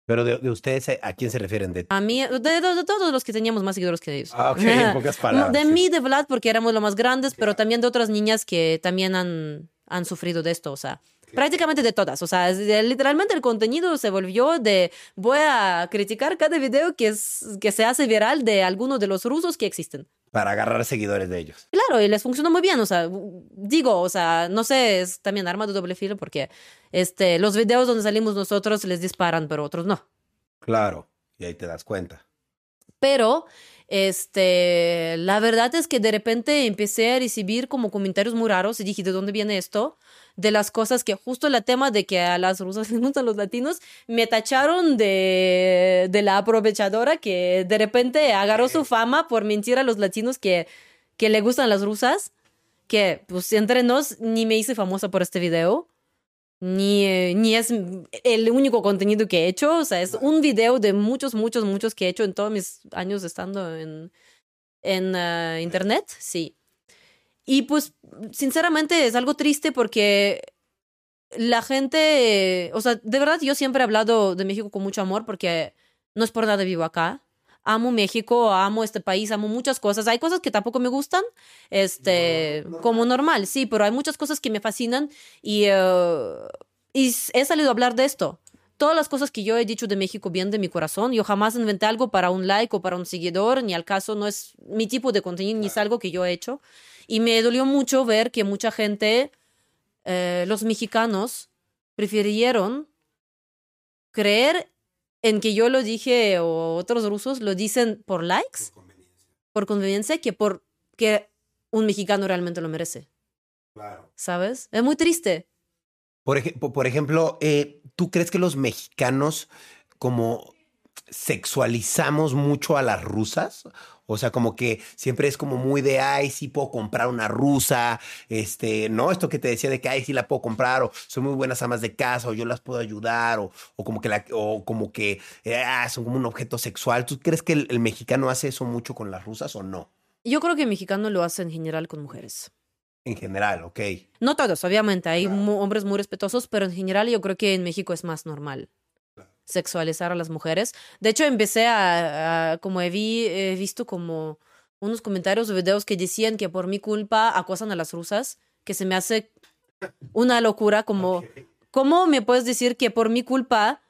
Pero de, de ustedes, ¿a quién se refieren? De... A mí, de, de- de todos los que teníamos más seguidores que ellos. Ah, ok, en [laughs] pocas palabras. De mí, de Vlad, porque éramos los más grandes, pero también de otras niñas que también han, han sufrido de esto, o sea, prácticamente de todas. O sea, literalmente el contenido se volvió de voy a criticar cada video que, es, que se hace viral de alguno de los rusos que existen. Para agarrar seguidores de ellos. Claro, y les funcionó muy bien, o sea, digo, o sea, no sé, es también arma de doble filo porque este, los videos donde salimos nosotros les disparan, pero otros no. Claro, y ahí te das cuenta. Pero, este, la verdad es que de repente empecé a recibir como comentarios muy raros y dije, ¿de dónde viene esto? De las cosas que justo el tema de que a las rusas [laughs] les gustan los latinos, me tacharon de, de la aprovechadora que de repente agarró su fama por mentir a los latinos que, que le gustan las rusas, que pues entre nos ni me hice famosa por este video. Ni, eh, ni es el único contenido que he hecho, o sea, es un video de muchos, muchos, muchos que he hecho en todos mis años estando en, en ah, internet, sí. Y pues, sinceramente, es algo triste porque la gente, o sea, de verdad yo siempre he hablado de México con mucho amor porque no es por nada vivo acá. Amo México, amo este país, amo muchas cosas. Hay cosas que tampoco me gustan, este, como normal, sí, pero hay muchas cosas que me fascinan y, eh, y he salido a hablar de esto. Todas las cosas que yo he dicho de México vienen de mi corazón. Yo jamás inventé algo para un like o para un seguidor, ni al caso no es mi tipo de contenido, ni es algo que yo he hecho. Y me dolió mucho ver que mucha gente, eh, los mexicanos, prefirieron creer en que yo lo dije o otros rusos lo dicen por likes, por conveniencia, que por que un mexicano realmente lo merece, Claro. ¿sabes? Es muy triste. Por, ej- por ejemplo, eh, ¿tú crees que los mexicanos como sexualizamos mucho a las rusas? O sea, como que siempre es como muy de, ay, sí puedo comprar una rusa, este, ¿no? Esto que te decía de que, ay, sí la puedo comprar, o son muy buenas amas de casa, o yo las puedo ayudar, o, o como que, la, o como que eh, ah, son como un objeto sexual. ¿Tú crees que el, el mexicano hace eso mucho con las rusas o no? Yo creo que el mexicano lo hace en general con mujeres. En general, ok. No todos, obviamente, hay hombres muy respetuosos, pero en general yo creo que en México es más normal sexualizar a las mujeres. De hecho, empecé a, a- como he, vi- he visto como unos comentarios o videos que decían que por mi culpa acosan a las rusas, que se me hace una locura como, ¿cómo me puedes decir que por mi culpa,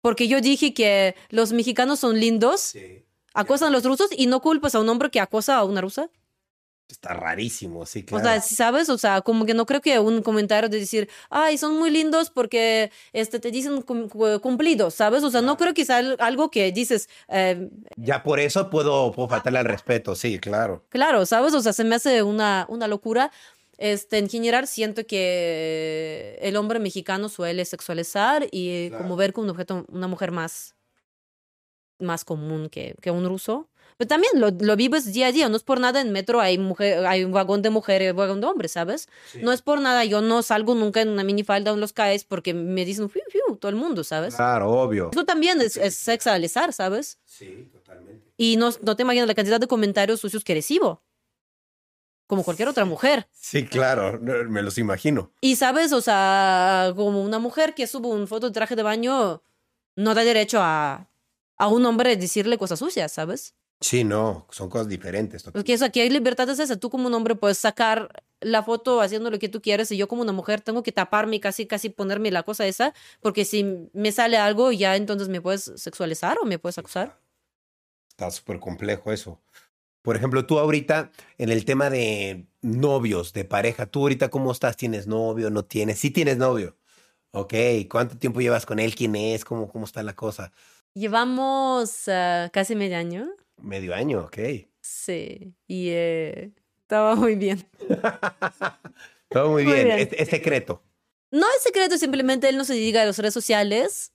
porque yo dije que los mexicanos son lindos, acosan a los rusos y no culpas a un hombre que acosa a una rusa? Está rarísimo, sí, O claro. sea, ¿sí ¿sabes? O sea, como que no creo que un comentario de decir, ay, son muy lindos porque este, te dicen cum- cu- cumplidos, ¿sabes? O sea, no creo que sea al- algo que dices, eh, ya por eso puedo, puedo faltarle al respeto, sí, claro. claro, ¿sabes? O sea, se me hace una, una locura. Este, en general, siento que el hombre mexicano suele sexualizar y como ver como un objeto, una mujer más, más común que, que un ruso. Pero también lo, lo vives día a día, no es por nada en metro hay, mujer, hay un vagón de mujer y un vagón de hombres, ¿sabes? No es por nada, yo no salgo nunca en una minifalda o en los CAES porque me dicen, fiu, fiu, todo el mundo, ¿sabes? Claro, obvio. Eso también es, es sexualizar, ¿sabes? Sí, totalmente. Y no, no te imaginas la cantidad de comentarios sucios que recibo. Como cualquier otra mujer. Sí, claro, me los imagino. Y sabes, o sea, como una mujer que sube una foto de traje de baño, no da derecho a, a un hombre decirle cosas sucias, ¿sabes? Sí, no, son cosas diferentes. Porque eso, aquí hay libertad es esa. Tú como un hombre puedes sacar la foto haciendo lo que tú quieres y yo como una mujer tengo que taparme y casi, casi ponerme la cosa esa, porque si me sale algo ya entonces me puedes sexualizar o me puedes acusar. Está súper complejo eso. Por ejemplo, tú ahorita en el tema de novios, de pareja, tú ahorita cómo estás? ¿Tienes novio? ¿No tienes? Sí tienes novio. Ok, ¿cuánto tiempo llevas con él? ¿Quién es? ¿Cómo, cómo está la cosa? Llevamos ah, casi medio año. Medio año, ok. Sí, y eh, estaba muy bien. Todo muy Muy bien. bien. Es, es secreto. No es secreto, simplemente él no se dedica a las redes sociales.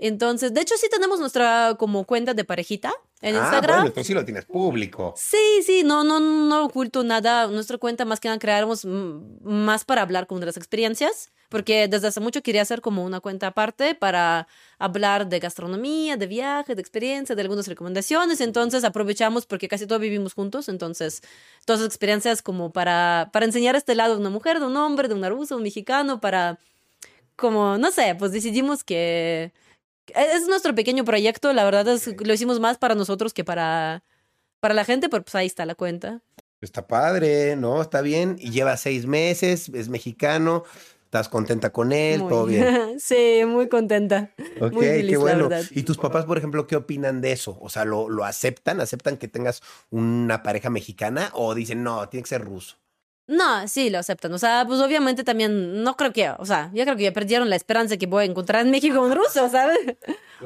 Entonces, de hecho, sí tenemos nuestra como cuenta de parejita en Ah, Instagram. bueno, entonces sí lo tienes público. Sí, sí, no, no, no oculto nada. Nuestra cuenta más que nada creamos más para hablar de las experiencias, porque desde hace mucho quería hacer como una cuenta aparte para hablar de gastronomía, de viaje, de experiencia, de algunas recomendaciones. Entonces aprovechamos porque casi todos vivimos juntos, entonces todas las experiencias como para, para enseñar este lado de una mujer, de un hombre, de una rusa, un mexicano, para como, no sé, pues decidimos que es nuestro pequeño proyecto, la verdad es que lo hicimos más para nosotros que para, para la gente, pero pues ahí está la cuenta. Está padre, ¿no? Está bien. Y lleva seis meses, es mexicano, estás contenta con él, Muy- todo [laughs] bien. sí, muy contenta. Ok, Muy feliz, qué bueno. ¿Y tus papás, por ejemplo, qué opinan de eso? O sea, ¿lo, ¿lo aceptan? ¿Aceptan que tengas una pareja mexicana o dicen, no, tiene que ser ruso? No, sí, lo aceptan. O sea, pues obviamente también, no creo que, o sea, yo creo que ya perdieron la esperanza de que voy a encontrar en México un ruso, ¿sabes?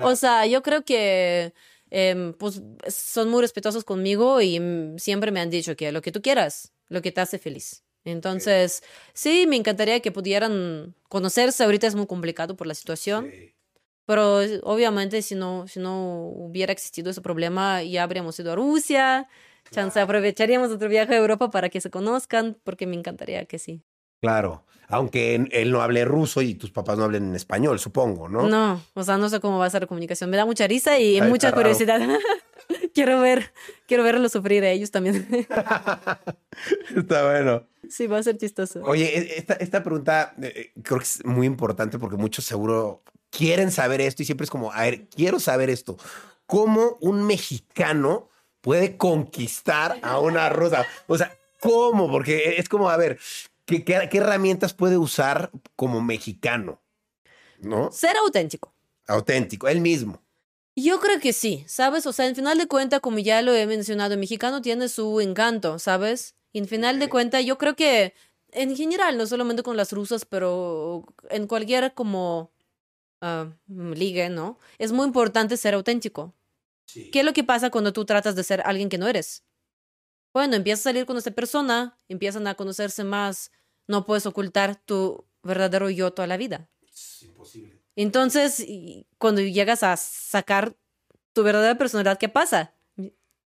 O sea, yo creo que, em, pues, son muy respetuosos conmigo y mm, siempre me han dicho que lo que tú quieras, lo que te hace feliz. Entonces, sí, me encantaría que pudieran conocerse. Ahorita es muy complicado por la situación. Pero obviamente si no, si no hubiera existido ese problema, ya habríamos ido a Rusia. Chance, aprovecharíamos otro viaje a Europa para que se conozcan, porque me encantaría que sí. Claro. Aunque él- no hable ruso y tus papás no hablen en español, supongo, ¿no? ¿No? o sea, no sé cómo va a ser la comunicación. Me da mucha risa y Ay, mucha curiosidad. [laughs] quiero ver, quiero verlo sufrir a ellos también. [laughs] Está bueno. sí, va a ser chistoso. Oye, e- esta, esta pregunta eh, creo que es muy importante porque muchos seguro quieren saber esto y siempre es como, a ver, quiero saber esto. ¿Cómo un mexicano puede conquistar a una rusa? O sea, ¿cómo? Porque es como, a ver, ¿qué, qué, qué herramientas puede usar como mexicano? ¿No? Ser auténtico. Auténtico, él mismo. Yo creo que sí, ¿sabes? O sea, en final de cuenta, como ya lo he mencionado, el mexicano tiene su encanto, ¿sabes? Y en final de cuenta, yo creo que en general, no solamente con las rusas, pero en cualquier como ah, liga, ¿no? Es muy importante ser auténtico. ¿Qué es lo que pasa cuando tú tratas de ser alguien que no eres? Bueno, empiezas a salir con esta persona, empiezan a conocerse más, no puedes ocultar tu verdadero yo toda la vida. Es imposible. Entonces, cuando llegas a sacar tu verdadera personalidad, ¿qué pasa?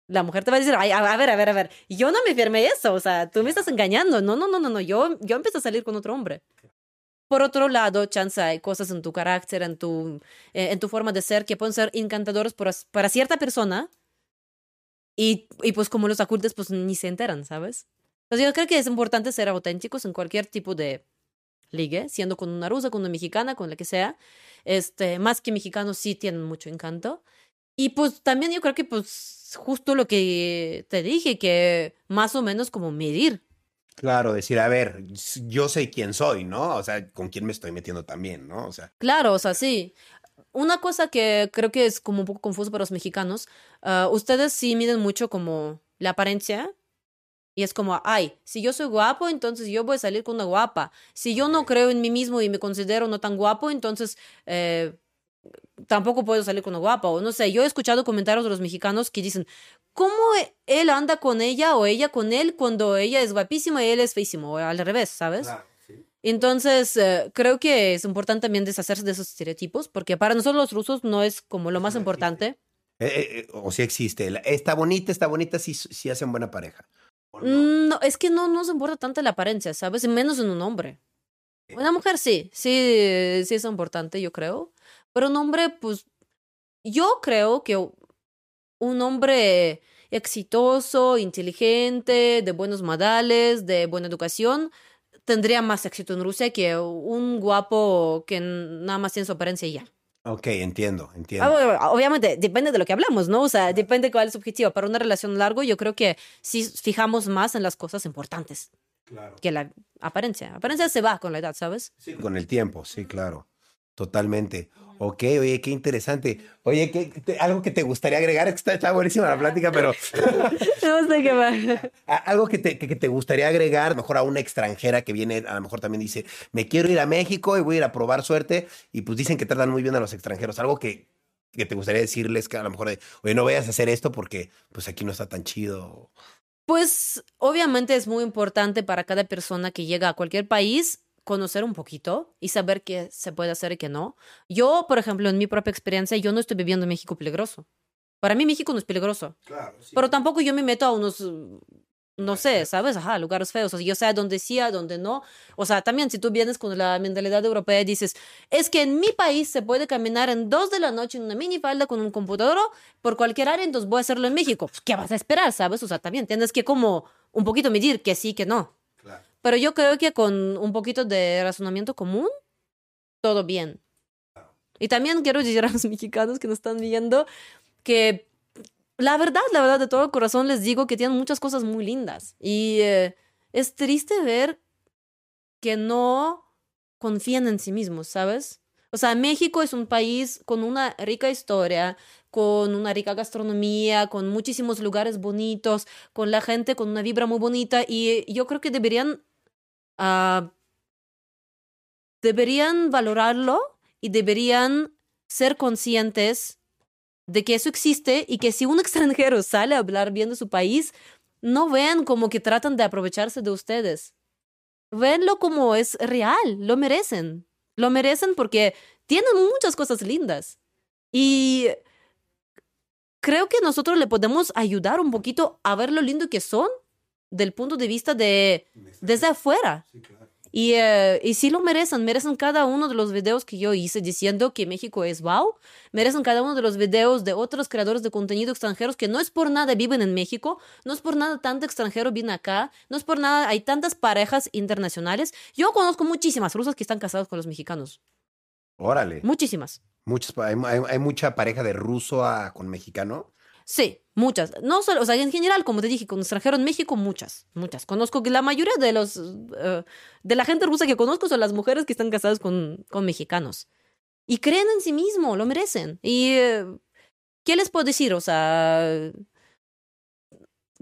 La mujer te va a decir, Ay, a ver, a ver, a ver, yo no me firmé eso, o sea, tú me estás engañando. No, no, no, no, no, yo, yo empecé a salir con otro hombre. Por otro lado, chance hay cosas en tu carácter, en tu, eh, en tu forma de ser que pueden ser encantadoras para, para cierta persona y, y pues como los ocultes, pues ni se enteran, ¿sabes? Entonces yo creo que es importante ser auténticos en cualquier tipo de ligue, siendo con una rusa, con una mexicana, con la que sea. Este, más que mexicanos sí tienen mucho encanto. Y pues también yo creo que pues es justo lo que te dije, que más o menos como medir. Claro, decir, a ver, yo sé quién soy, ¿no? O sea, con quién me estoy metiendo también, ¿no? O sea. Claro, o sea, sí. Una cosa que creo que es como un poco confuso para los mexicanos, ah, ustedes sí miden mucho como la apariencia. Y es como, ay, si yo soy guapo, entonces yo voy a salir con una guapa. Si yo no creo en mí mismo y me considero no tan guapo, entonces eh, tampoco puedo salir con una guapa. O no sé, yo he escuchado comentarios de los mexicanos que dicen, ¿cómo él anda con ella o ella con él cuando ella es guapísima y él es feísimo? O al revés, ¿sabes? Entonces, eh, creo que es importante también deshacerse de esos estereotipos, porque para nosotros los rusos no es como lo más importante. Eh, o si existe. Está bonita, está bonita, si sí hacen buena pareja. Mm, no? es que no nos importa tanto la apariencia, ¿sabes? Menos en un hombre. Una mujer sí, sí, sí es importante, yo creo. Pero un hombre, pues, yo creo que un hombre exitoso, inteligente, de buenos modales, de buena educación, tendría más éxito en Rusia que un guapo que nada más tiene su apariencia y ya. Ok, entiendo, entiendo. Ah, obviamente, depende de lo que hablamos, ¿no? O sea, depende cuál es su objetivo. Para una relación largo, yo creo que sí fijamos más en las cosas importantes claro. que la apariencia. Apariencia se va con la edad, ¿sabes? Sí, con el tiempo, sí, claro. Totalmente. Ok, oye, qué interesante. Oye, ¿qué, algo que te gustaría agregar, está, está buenísima la plática, pero... [laughs] no sé qué más. Algo que te, que, te gustaría agregar, mejor a una extranjera que viene, a lo mejor también dice, me quiero ir a México y voy a ir a probar suerte, y pues dicen que tratan muy bien a los extranjeros. Algo que, que te gustaría decirles que a lo mejor, de, oye, no vayas a hacer esto porque pues aquí no está tan chido. Pues obviamente es muy importante para cada persona que llega a cualquier país conocer un poquito y saber qué se puede hacer y qué no. Yo, por ejemplo, en mi propia experiencia, yo no estoy viviendo en México peligroso. Para mí México no es peligroso. Claro, Pero tampoco yo me meto a unos, no sé, ¿sabes? Ajá, lugares feos. O sea, yo sé dónde sí, a dónde no. O sea, también si tú vienes con la mentalidad europea y dices, es que en mi país se puede caminar en dos de la noche en una minifalda con un computador por cualquier área, entonces voy a hacerlo en México. Pues, ¿Qué vas a esperar, sabes? O sea, también tienes que como un poquito medir que sí, que no. Pero yo creo que con un poquito de razonamiento común, todo bien. Y también quiero decir a los [laughs] mexicanos que nos están viendo que la verdad, la verdad, de todo corazón les digo que tienen muchas cosas muy lindas. Y eh, es triste ver que no confían en sí mismos, ¿sabes? O sea, México es un país con una rica historia, con una rica gastronomía, con muchísimos lugares bonitos, con la gente con una vibra muy bonita y yo creo que deberían Ah, deberían valorarlo y deberían ser conscientes de que eso existe y que si un [laughs] extranjero sale a hablar bien de su país, no vean como que tratan de aprovecharse de ustedes. Venlo como es real, lo merecen. Lo merecen porque tienen muchas cosas lindas. Y creo que nosotros le podemos ayudar un poquito a ver lo lindo que son del punto de vista de desde afuera. Y, eh, y sí lo merecen, merecen cada uno de los videos que yo hice diciendo que México es wow, merecen cada uno de los videos de otros creadores de contenido extranjeros que no es por nada viven en México, no es por nada tanto extranjero viene acá, no es por nada hay tantas parejas internacionales. Yo conozco muchísimas rusas que están casadas con los mexicanos. Órale. Muchísimas. Muchas, hay, hay, mucha pareja de ruso a, con mexicano. Sí, muchas. No solo, o sea, en general, como te dije, con extranjeros en México, muchas, muchas. Conozco que la mayoría de los, eh, de la gente rusa que conozco son las mujeres que están casadas con, con mexicanos. Y creen en sí mismo, lo merecen. Y, eh, ¿qué les puedo decir? O sea,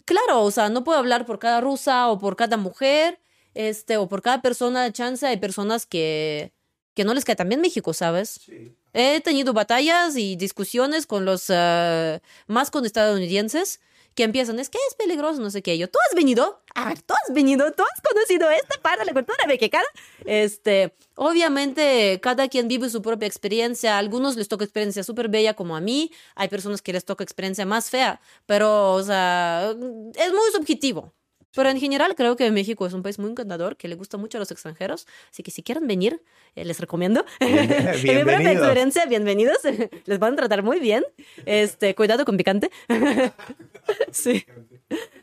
claro, o sea, no puedo hablar por cada rusa o por cada mujer, este, o por cada persona de chance. Hay personas que, que no les cae tan bien México, ¿sabes? Sí. He tenido batallas y discusiones con los uh, más con estadounidenses que empiezan, es que es peligroso, no sé qué. Yo, ¿tú has venido? A ver, ¿tú has venido? ¿Tú has conocido esta parte de la cultura mexicana? Este, obviamente, cada quien vive su propia experiencia. A algunos les toca experiencia súper bella, como a mí. Hay personas que les toca experiencia más fea. Pero, o sea, es muy subjetivo. Pero en general creo que México es un país muy encantador, que le gusta mucho a los extranjeros. Así que si quieren venir, eh, les recomiendo. [laughs] en mi propia [laughs] experiencia, bienvenidos. [laughs] les van a tratar muy bien. Este, cuidado con picante. sí.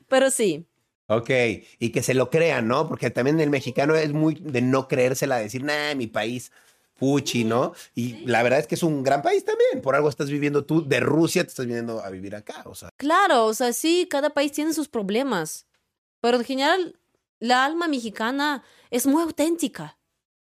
Pero sí. Ok, y que se lo crean, ¿no? Porque también el mexicano es muy de no creérsela, decir, nah, mi país Puchi, ¿no? Y la verdad es que es un gran país también. Por algo estás viviendo tú de Rusia, te estás viniendo a vivir acá. O sea, Claro, o sea, sí, cada país tiene sus problemas. Pero en general, la alma mexicana es muy auténtica.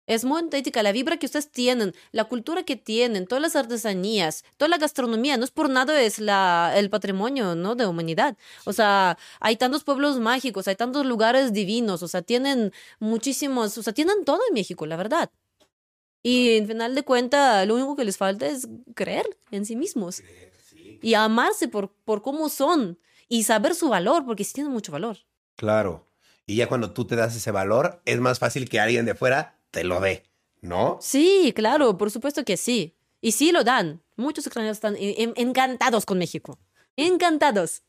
Es muy auténtica. La vibra que ustedes tienen, la cultura que tienen, todas las artesanías, toda la gastronomía, no es por nada es la, el patrimonio ¿no? de humanidad. O sea, hay tantos pueblos mágicos, hay tantos lugares divinos, o sea, tienen muchísimos, o sea, tienen todo en México, la verdad. Y en final de cuentas, lo único que les falta es creer en sí mismos y amarse por, por cómo son y saber su valor, porque sí tienen mucho valor. Claro. Y ya cuando tú te das ese valor, es más fácil que alguien de fuera te lo dé, ¿no? Sí, claro, por supuesto que sí. Y sí lo dan. Muchos extranjeros están en- en- encantados con México. Encantados.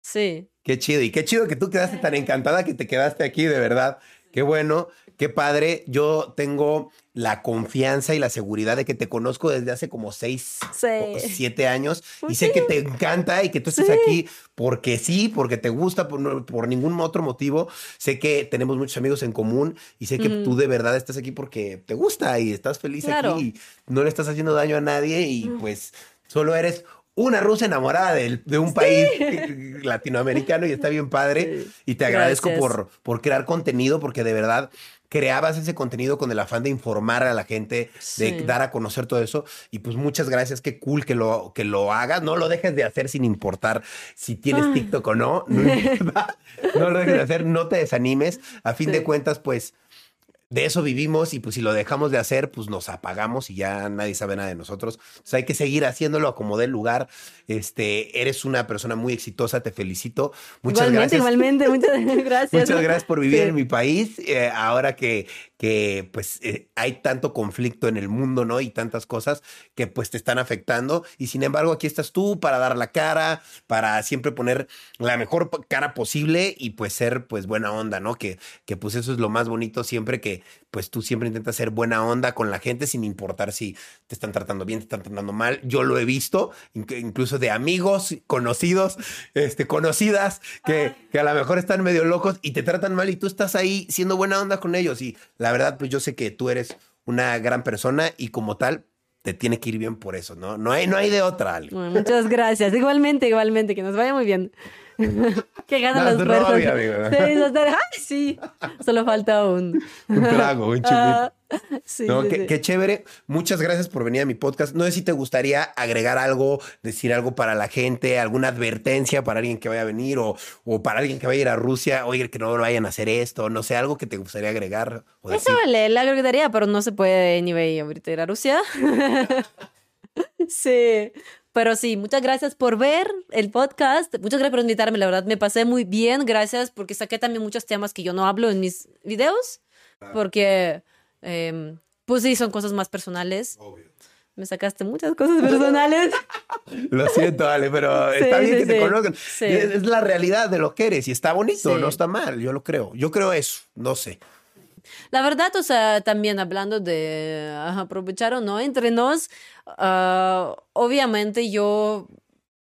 Sí. Qué chido. Y qué chido que tú quedaste tan encantada que te quedaste aquí, de verdad. Qué bueno, qué padre. Yo tengo la confianza y la seguridad de que te conozco desde hace como seis Sí. o siete años y Pues sé sí. que te encanta y que tú estés Sí. aquí porque sí, porque te gusta, por, por ningún otro motivo. Sé que tenemos muchos amigos en común y sé que tú de verdad estás aquí porque te gusta y estás feliz Claro. aquí y no le estás haciendo daño a nadie y pues solo eres una rusa enamorada de, un país latinoamericano y está bien padre. Sí. Y te agradezco Gracias. por, por crear contenido porque de verdad creabas ese contenido con el afán de informar a la gente, de Sí. dar a conocer todo eso. Y pues muchas gracias, qué cool que lo, que lo hagas. No lo dejes de hacer sin importar si tienes Ay. TikTok o no. [laughs] No, lo dejes de hacer, no te desanimes. A fin de cuentas, pues de eso vivimos y pues si lo dejamos de hacer, pues nos apagamos y ya nadie sabe nada de nosotros. Sea, hay que seguir haciéndolo a como dé lugar. Este, eres una persona muy exitosa, te felicito. Muchas igualmente, gracias. igualmente. [laughs] Muchas [laughs] gracias. Muchas gracias por vivir Sí. en mi país, eh, ahora que, que pues eh, hay tanto conflicto en el mundo, ¿no? Y tantas cosas que pues te están afectando. Y sin embargo, aquí estás tú para dar la cara, para siempre poner la mejor cara posible y pues ser pues buena onda, ¿no? Que, que pues eso es lo más bonito siempre que pues tú siempre intentas ser buena onda con la gente sin importar si te están tratando bien, te están tratando mal. Yo lo he visto, inc- incluso de amigos, conocidos, este, conocidas, que, que a lo mejor están medio locos y te tratan mal y tú estás ahí siendo buena onda con ellos. Y la verdad, pues yo sé que tú eres una gran persona y como tal, te tiene que ir bien por eso, ¿no? No hay, no hay de otra, Ale. Muchas gracias. Igualmente, igualmente. Que nos vaya muy bien. [laughs] que ganan fuerzas. novia, amigo. Sí, ay, sí. Solo falta un... [laughs] Un trago, un chupito. Ah, sí, No, sí, qué, sí. qué chévere. Muchas gracias por venir a mi podcast. No sé si te gustaría agregar algo, decir algo para la gente, alguna advertencia para alguien que vaya a venir o, o para alguien que vaya a ir a Rusia, oye, que no vayan a hacer esto, no sé, algo que te gustaría agregar o decir. Eso le, le agregaría, pero no se puede ni ver ahorita ir a Rusia. [laughs] sí. Pero sí, muchas gracias por ver el podcast. Muchas gracias por invitarme, la verdad me pasé muy bien. Gracias porque saqué también muchos temas que yo no hablo en mis videos. Porque, em, pues sí, son cosas más personales. Me sacaste muchas cosas personales. [laughs] Lo siento, Ale, pero Sí, está bien sí, que te sí. conozcan. Es, es la realidad de lo que eres y está bonito, no está mal, yo lo creo. Yo creo eso, no sé. La verdad, o sea, también hablando de aprovechar o no entre nos, ah, obviamente yo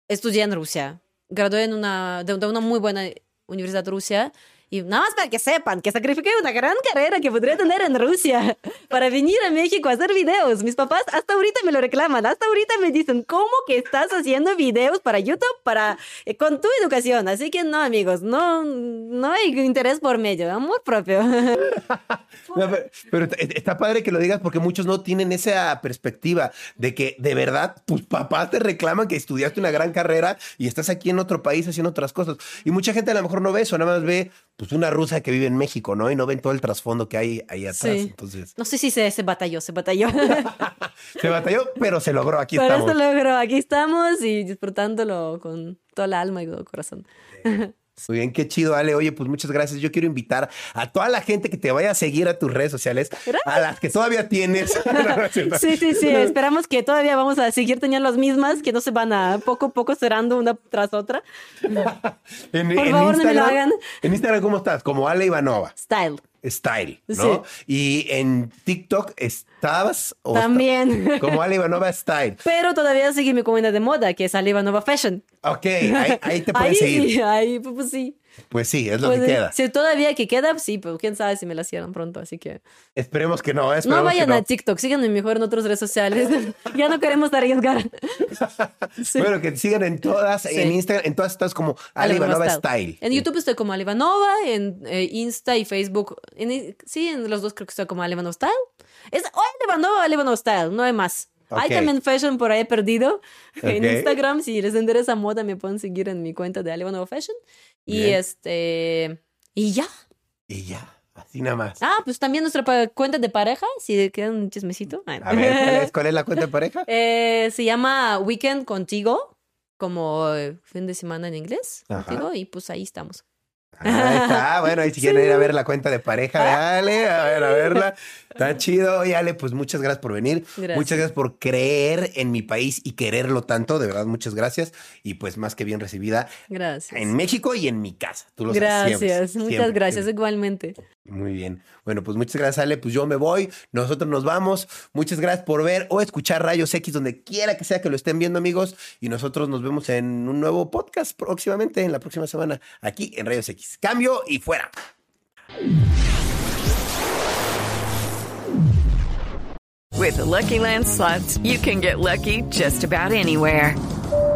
estudié en Rusia, gradué en una, de, de una muy buena universidad rusa. Y nada más para que sepan que sacrifiqué una gran carrera que podría tener en Rusia para venir a México a hacer videos. Mis papás hasta ahorita me lo reclaman, hasta ahorita me dicen, ¿cómo que estás haciendo videos para YouTube para, eh, con tu educación? Así que no, amigos, no, no hay interés por medio, amor propio. [laughs] No, pero, pero está padre que lo digas porque muchos no tienen esa perspectiva de que de verdad tus papás te reclaman que estudiaste una gran carrera y estás aquí en otro país haciendo otras cosas. Y mucha gente a lo mejor no ve eso, nada más ve pues una rusa que vive en México, ¿no? Y no ven todo el trasfondo que hay ahí atrás. Sí. Entonces, No sé si se, se batalló, se batalló. [laughs] se batalló, pero se logró. Aquí Pero estamos. esto logró, aquí estamos y disfrutándolo con toda la alma y todo el corazón. Muy bien, qué chido, Ale. Oye, pues muchas gracias. Yo quiero invitar a toda la gente que te vaya a seguir a tus redes sociales, a las que todavía tienes. [laughs] [laughs] Sí, sí, sí. Esperamos que todavía vamos a seguir teniendo las mismas, que no se van a poco a poco cerrando una tras otra. [laughs] En, Por en favor, no me lo hagan. En Instagram, ¿cómo estás? Como Ale Ivanova. Style. Style, ¿no? Y en TikTok estabas o También. está- [laughs] como Ale Ivanova [laughs] Style. Pero todavía sigue mi comunidad de moda, que es Aliva Nova Fashion. Ok, ahí, ahí te [laughs] pueden Ahí seguir. sí, ahí, pues sí. Pues sí, es lo Puede- que queda. Si todavía que queda, sí, pero quién sabe si me la cierran pronto, así que... Esperemos que no, esperemos No vayan que no. a TikTok, síganme mejor en otras redes sociales. [laughs] ya no queremos arriesgar. Sí. [laughs] Bueno, que sigan en todas, Sí. en Instagram, en todas estas como Ali Ivanova Style. En YouTube estoy como Alivanova, en eh, Insta y Facebook. en sí, en los dos creo que estoy como Alivanova Style. Es o Alivanova o Alivanova Style, no hay más. Hay Ok. también fashion por ahí perdido. [laughs] En Ok. Instagram, si les interesa moda, me pueden seguir en mi cuenta de Alivanova Fashion. Y Bien. este. Y ya. Y ya, así nada más. Ah, pues también nuestra cuenta de pareja, si quedan un chismecito. Ay. A ver, ¿cuál es, [laughs] cuál es la cuenta de pareja? Eh, se llama Weekend Contigo, como eh, fin de semana en inglés. Ajá. Contigo, y pues ahí estamos. Ahí está, [laughs] bueno, ahí si quieren ir a ver la cuenta de pareja de Ale, a ver, a verla. Está chido. Oye, Ale, pues muchas gracias por venir. Gracias. Muchas gracias por creer en mi país y quererlo tanto. De verdad, muchas gracias. Y pues más que bien recibida Gracias. en México y en mi casa. Tú lo sabes, siempre, Gracias, muchas siempre, gracias, siempre. igualmente. Muy bien. Bueno, pues muchas gracias, Ale. Pues yo me voy. Nosotros nos vamos. Muchas gracias por ver o escuchar Rayos X donde quiera que sea que lo estén viendo, amigos. Y nosotros nos vemos en un nuevo podcast próximamente, en la próxima semana, aquí en Rayos X. Cambio y fuera. With the Lucky Land slots, you can get lucky just about anywhere.